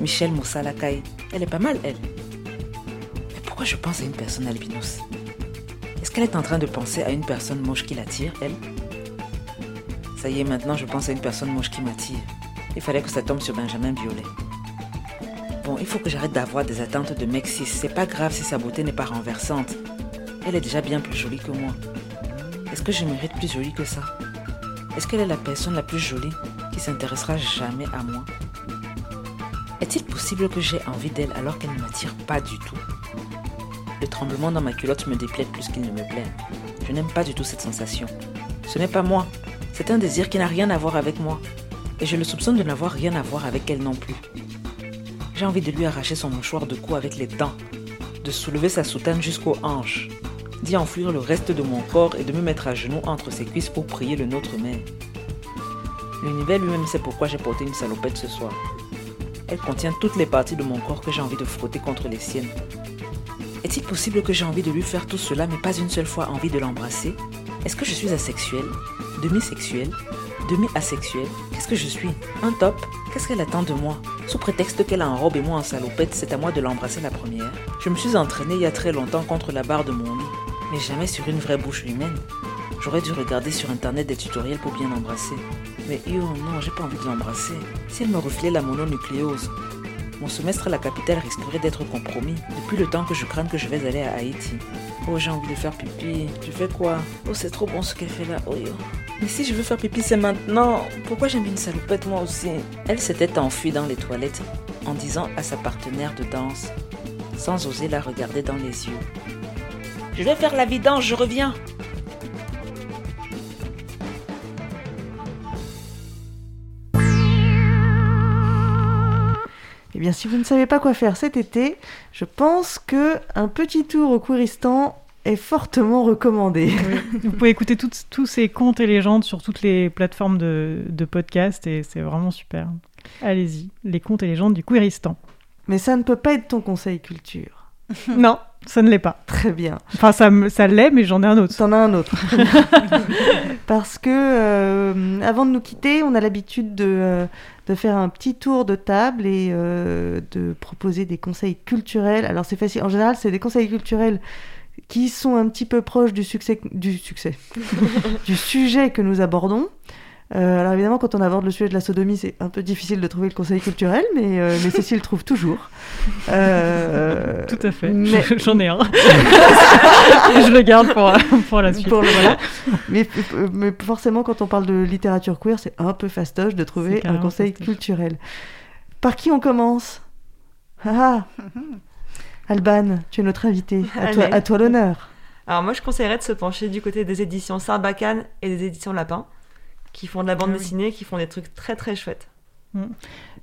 S11: Michelle Moussalakai, elle est pas mal, elle. Mais pourquoi je pense à une personne albinos? Est-ce qu'elle est en train de penser à une personne moche qui l'attire, elle? Ça y est, maintenant je pense à une personne moche qui m'attire. Il fallait que ça tombe sur Benjamin Violet. Bon, il faut que j'arrête d'avoir des attentes de mec 6. C'est pas grave si sa beauté n'est pas renversante. Elle est déjà bien plus jolie que moi. Est-ce que je mérite plus jolie que ça? Est-ce qu'elle est la personne la plus jolie qui s'intéressera jamais à moi? Est-il possible que j'ai envie d'elle alors qu'elle ne m'attire pas du tout? Le tremblement dans ma culotte me déplaît plus qu'il ne me plaît. Je n'aime pas du tout cette sensation. Ce n'est pas moi. C'est un désir qui n'a rien à voir avec moi. Et je le soupçonne de n'avoir rien à voir avec elle non plus. J'ai envie de lui arracher son mouchoir de cou avec les dents, de soulever sa soutane jusqu'aux hanches, d'y enfouir le reste de mon corps et de me mettre à genoux entre ses cuisses pour prier le Notre Mère. L'univers lui-même sait pourquoi j'ai porté une salopette ce soir. Elle contient toutes les parties de mon corps que j'ai envie de frotter contre les siennes. Est-il possible que j'ai envie de lui faire tout cela mais pas une seule fois envie de l'embrasser? Est-ce que je suis asexuelle Demi-sexuelle Demi-asexuelle Qu'est-ce que je suis? Un top? Qu'est-ce qu'elle attend de moi? Sous prétexte qu'elle a en robe et moi en salopette, c'est à moi de l'embrasser la première. Je me suis entraînée il y a très longtemps contre la barre de mon mais jamais sur une vraie bouche humaine. J'aurais dû regarder sur internet des tutoriels pour bien l'embrasser. Mais yo, non, j'ai pas envie de l'embrasser. Si elle me reflait la mononucléose, mon semestre à la capitale risquerait d'être compromis depuis le temps que je crains que je vais aller à Haïti. Oh, j'ai envie de faire pipi. Tu fais quoi? Oh, c'est trop bon ce qu'elle fait là. Oh, yo. Mais si je veux faire pipi, c'est maintenant. Pourquoi j'ai mis une salopette moi aussi? Elle s'était enfuie dans les toilettes en disant à sa partenaire de danse, sans oser la regarder dans les yeux. Je vais faire la vidange, je reviens.
S4: Eh bien, si vous ne savez pas quoi faire cet été, je pense que un petit tour au Kouristan est fortement recommandé.
S5: Oui. Vous pouvez écouter toutes- tous ces contes et légendes sur toutes les plateformes de, de podcast et c'est vraiment super. Allez-y, les contes et légendes du Kouiristan.
S4: Mais ça ne peut pas être ton conseil culture.
S5: non, ça ne l'est pas.
S4: Très bien.
S5: Enfin, ça, me- ça l'est, mais j'en ai un autre.
S4: T'en as un autre. Parce que euh, avant de nous quitter, on a l'habitude de, euh, de faire un petit tour de table et euh, de proposer des conseils culturels. Alors c'est facile. En général, c'est des conseils culturels qui sont un petit peu proches du succès, du succès, du sujet que nous abordons. Euh, alors évidemment, quand on aborde le sujet de la sodomie, c'est un peu difficile de trouver le conseil culturel, mais, euh, mais Cécile trouve toujours. Euh,
S5: Tout à fait.
S4: mais-
S5: J'en ai un. je le garde pour, pour la suite.
S4: Pour le- voilà. mais, mais forcément, quand on parle de littérature queer, c'est un peu fastoche de trouver un conseil
S5: fastoche.
S4: culturel. Par qui on commence? Ah Alban, tu es notre invité. À toi, à toi l'honneur.
S6: Alors moi, je conseillerais de se pencher du côté des éditions Sarbacane et des éditions Lapin, qui font de la bande
S5: Ah oui.
S6: dessinée, qui font des trucs très très chouettes.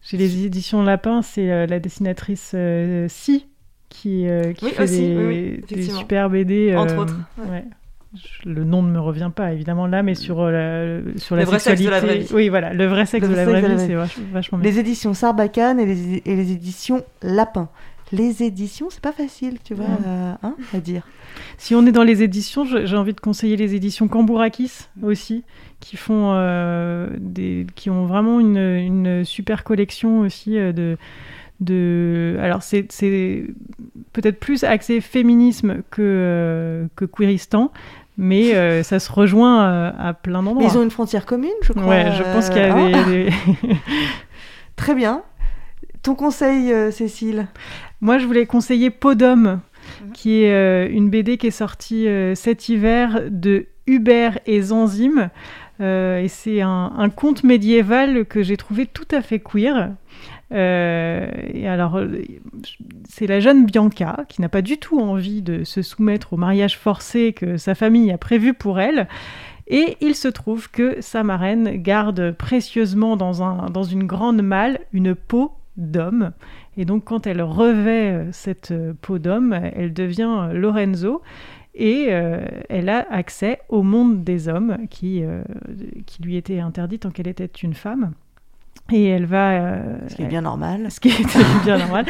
S5: Chez les éditions Lapin, c'est euh, la dessinatrice euh, Si qui, euh, qui
S6: Oui,
S5: fait
S6: aussi,
S5: des,
S6: oui, oui,
S5: des
S6: effectivement.
S5: super BD.
S6: Entre autres, ouais.
S5: ouais. Je- Le nom ne me revient pas évidemment là, mais sur, euh, la, sur
S6: Le
S5: la
S6: vrai sexe de la vraie vie.
S5: Oui, voilà, le vrai sexe
S4: Le
S5: de la
S4: sexe
S5: vraie
S4: de la
S5: vie,
S4: vraie
S5: c'est vachement bien.
S4: Les éditions Sarbacane et les, et les éditions Lapin. Les éditions, c'est pas facile, tu vois, euh, hein, à dire.
S5: Si on est dans les éditions, j'ai envie de conseiller les éditions Cambourakis aussi, qui font euh, des, qui ont vraiment une, une super collection aussi euh, de. De, alors c'est peut-être plus axé féminisme que, que queeristan, mais euh, ça se rejoint euh, à plein d'endroits.
S4: Ils ont une frontière commune, je crois.
S5: Ouais, je pense qu'il y a des-
S4: hein.
S5: des...
S4: Très bien. Ton conseil, euh, Cécile
S5: Moi, je voulais conseiller Podum, qui est euh, une BD qui est sortie euh, cet hiver de Hubert et Zanzime. Euh, et c'est un, un conte médiéval que j'ai trouvé tout à fait queer. Euh, et alors, c'est la jeune Bianca qui n'a pas du tout envie de se soumettre au mariage forcé que sa famille a prévu pour elle. Et il se trouve que sa marraine garde précieusement dans, un, dans une grande malle une peau d'homme. Et donc, quand elle revêt euh, cette euh, peau d'homme, elle devient euh, Lorenzo. Et elle a accès au monde des hommes qui lui était interdit tant qu'elle était une femme. Et elle va. euh,
S4: Ce qui est bien normal.
S5: Ce qui est bien normal.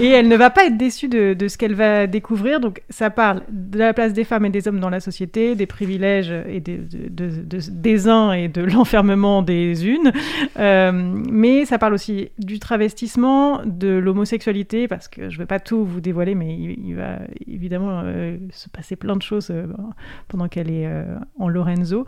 S5: Et elle ne va pas être déçue de, de ce qu'elle va découvrir. Donc, ça parle de la place des femmes et des hommes dans la société, des privilèges et des, de- de- de- des uns et de l'enfermement des unes. Euh, mais ça parle aussi du travestissement, de l'homosexualité, parce que je ne vais pas tout vous dévoiler, mais il, il va évidemment euh, se passer plein de choses pendant qu'elle est en Lorenzo.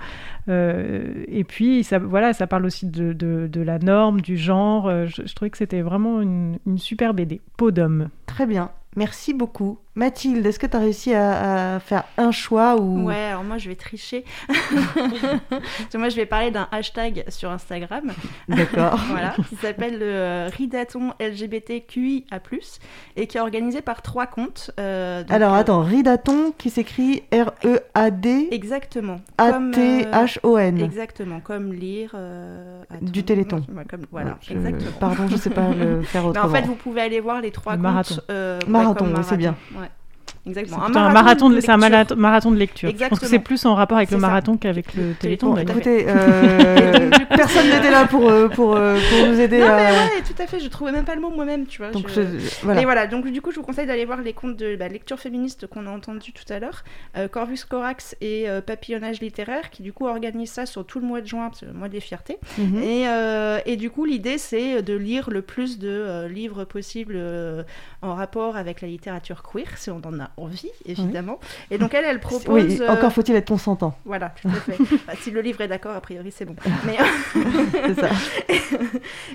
S5: Et puis, ça, voilà, ça parle aussi de, de- de la norme, du genre. Euh, Je, trouvais que c'était vraiment une, une super BD. Peau d'homme.
S4: Très bien. Merci beaucoup. Mathilde, est-ce que tu as réussi à, à faire un choix ou...
S7: Ouais, alors moi je vais tricher. Moi je vais parler d'un hashtag sur Instagram.
S4: D'accord.
S7: voilà, qui s'appelle le euh, Ridaton LGBTQIA+, et qui est organisé par trois comptes. euh, donc,
S4: Alors
S7: euh,
S4: attends, Ridaton qui s'écrit E R-E-A-D
S7: Exactement. Comme, euh,
S4: A-T-H-O-N.
S7: Exactement, comme lire. euh,
S4: Du Téléthon.
S7: Ouais, comme- voilà,
S4: Ouais, je-
S7: exactement.
S4: pardon, je sais pas le faire
S7: Mais en
S4: autrement.
S7: fait, vous pouvez aller voir les trois
S5: Le
S7: comptes.
S5: marathon.
S7: euh, ouais,
S4: Marathon, c'est bien.
S7: Ouais. Exactement.
S5: Un marathon de, c'est un
S7: lecture.
S5: marathon, marathon de lecture. Je pense que c'est plus en rapport avec le
S7: ça.
S5: marathon qu'avec le téléthon.
S4: Écoutez, euh, personne n'était là pour, euh, pour, euh, pour nous aider
S7: Non,
S4: à...
S7: mais ouais, tout à fait, je trouvais même pas le mot moi-même, tu vois.
S4: Donc,
S7: je-
S4: je- voilà.
S7: Et voilà, donc du coup, je vous conseille d'aller voir les comptes de bah, lecture féministe qu'on a entendu tout à l'heure, euh, Corvus Corax et euh, Papillonnage littéraire, qui du coup organisent ça sur tout le mois de juin, le mois des fiertés.
S4: Mhm.
S7: Et, et du coup, l'idée, c'est de lire le plus de livres possible euh, en rapport avec la littérature queer, si on en a envie, évidemment. Et donc, elle, elle propose...
S4: Oui,
S7: euh,
S4: encore faut-il être consentant.
S7: voilà, tout à fait. Bah, si le livre est d'accord, a priori, c'est bon. Mais
S4: C'est ça.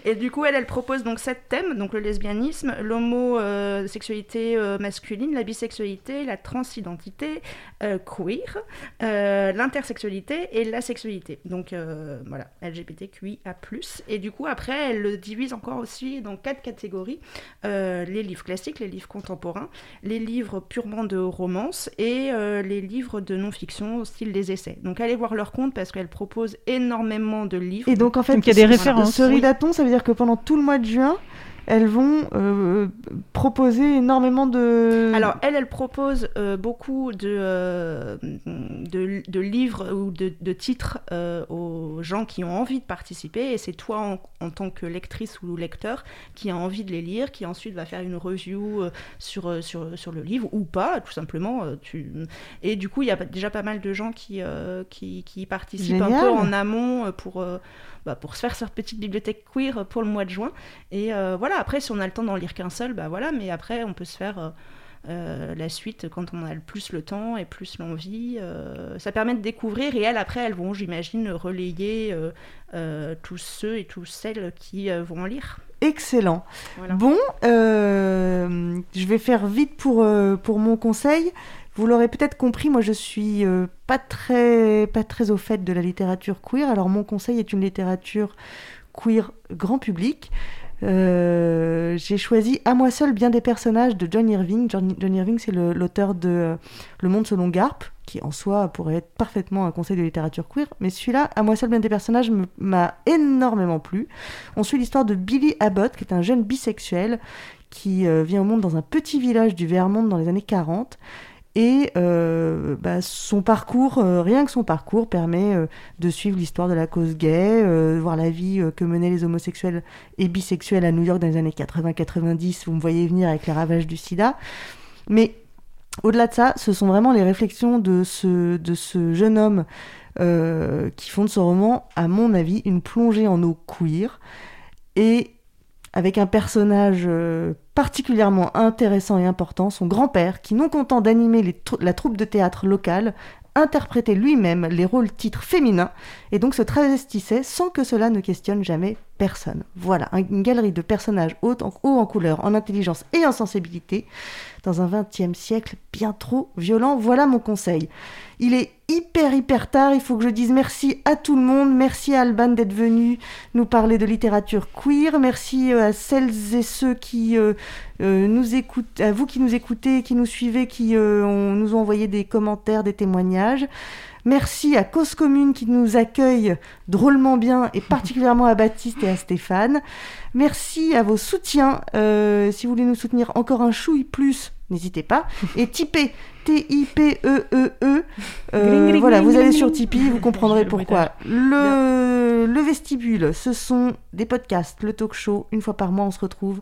S7: et du coup, elle, elle propose donc sept thèmes, donc le lesbianisme, l'homosexualité euh, masculine, la bisexualité, la transidentité, euh, queer, euh, l'intersexualité et la sexualité. Donc euh, voilà, LGBTQIA+. Et du coup, après, elle le divise encore aussi dans quatre catégories. Euh, les livres classiques, les livres contemporains, les livres purement de romance et euh, les livres de non-fiction au style des essais. Donc allez voir leur compte parce qu'elle propose énormément de livres.
S4: Et donc en fait,
S5: Donc, il y a des
S4: ce-
S5: références.
S4: Ce
S5: Oui.
S4: ridaton, ça veut dire que pendant tout le mois de juin, elles vont euh, proposer énormément de...
S7: Alors, elle, elle propose euh, beaucoup de, euh, de, de livres ou de, de titres aux gens qui ont envie de participer. Et c'est toi, en, en tant que lectrice ou lecteur, qui a envie de les lire, qui ensuite va faire une review sur, sur, sur le livre ou pas, tout simplement. tu... Et du coup, il y a déjà pas mal de gens qui, qui, qui participent un
S4: Génial.
S7: peu en amont pour, bah, pour se faire cette petite bibliothèque queer pour le mois de juin. Et euh, voilà, après, si on a le temps d'en lire qu'un seul, bah voilà, mais après, on peut se faire. euh, euh, la suite quand on a le plus le temps et plus l'envie. euh, ça permet de découvrir et elles, après, elles vont, j'imagine, relayer euh, tous ceux et toutes celles qui vont en lire.
S4: Excellent.
S7: Voilà.
S4: Bon, je vais faire vite pour, pour mon conseil. Vous l'aurez peut-être compris, moi je suis euh, pas très pas très au fait de la littérature queer. Alors mon conseil est une littérature queer grand public. Euh, j'ai choisi À moi seul bien des personnages de John Irving. John, Irving, c'est l'auteur de euh, Le monde selon Garp, qui en soi pourrait être parfaitement un conseil de littérature queer. Mais celui-là, À moi seul bien des personnages, m'a énormément plu. On suit l'histoire de Billy Abbott, qui est un jeune bisexuel qui vient au monde dans un petit village du Vermont dans les années 40. Et euh, bah, son parcours, euh, rien que son parcours, permet euh, de suivre l'histoire de la cause gay, voir la vie que menaient les homosexuels et bisexuels à New York dans les années 80-90. Vous me voyez venir avec les ravages du sida. Mais au-delà de ça, ce sont vraiment les réflexions de ce, de ce jeune homme qui font de ce roman, à mon avis, une plongée en eau queer. Et avec un personnage euh, particulièrement intéressant et important, son grand-père, qui, non content d'animer la troupe de théâtre locale, interprétait lui-même les rôles titres féminins et donc se travestissait sans que cela ne questionne jamais personne. Voilà, un- une galerie de personnages hauts en, hauts en couleur, en intelligence et en sensibilité dans un 20e siècle bien trop violent. Voilà mon conseil. Il est hyper hyper tard, il faut que je dise merci à tout le monde, merci à Alban d'être venu nous parler de littérature queer, merci euh, à celles et ceux qui euh, euh, nous écoutent, à vous qui nous écoutez, qui nous suivez, qui nous ont envoyé des commentaires, des témoignages. Merci à Cause Commune qui nous accueille drôlement bien et particulièrement à Baptiste et à Stéphane. Merci à vos soutiens. Euh, si vous voulez nous soutenir encore un chouille plus, n'hésitez pas. Et Tipé, T-I-P-E-E-E. Euh,
S5: Gling, gling,
S4: voilà, vous allez sur. Tipeee, vous comprendrez pourquoi. Le, le vestibule, ce sont des podcasts, le talk show. Une fois par mois, on se retrouve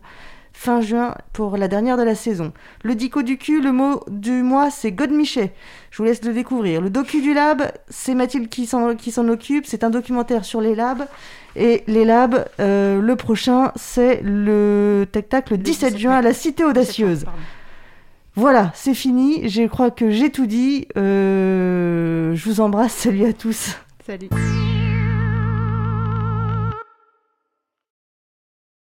S4: fin juin pour la dernière de la saison. Le dico du cul, le mot du mois, c'est Godmichet. Je vous laisse le découvrir. Le docu du lab, c'est Mathilde qui s'en occupe. C'est un documentaire sur les labs. Et les labs, euh, le prochain, c'est le spectacle 17 juin à la Cité Audacieuse. Voilà, c'est fini. Je crois que j'ai tout dit. Euh, je vous embrasse. Salut à tous.
S5: Salut.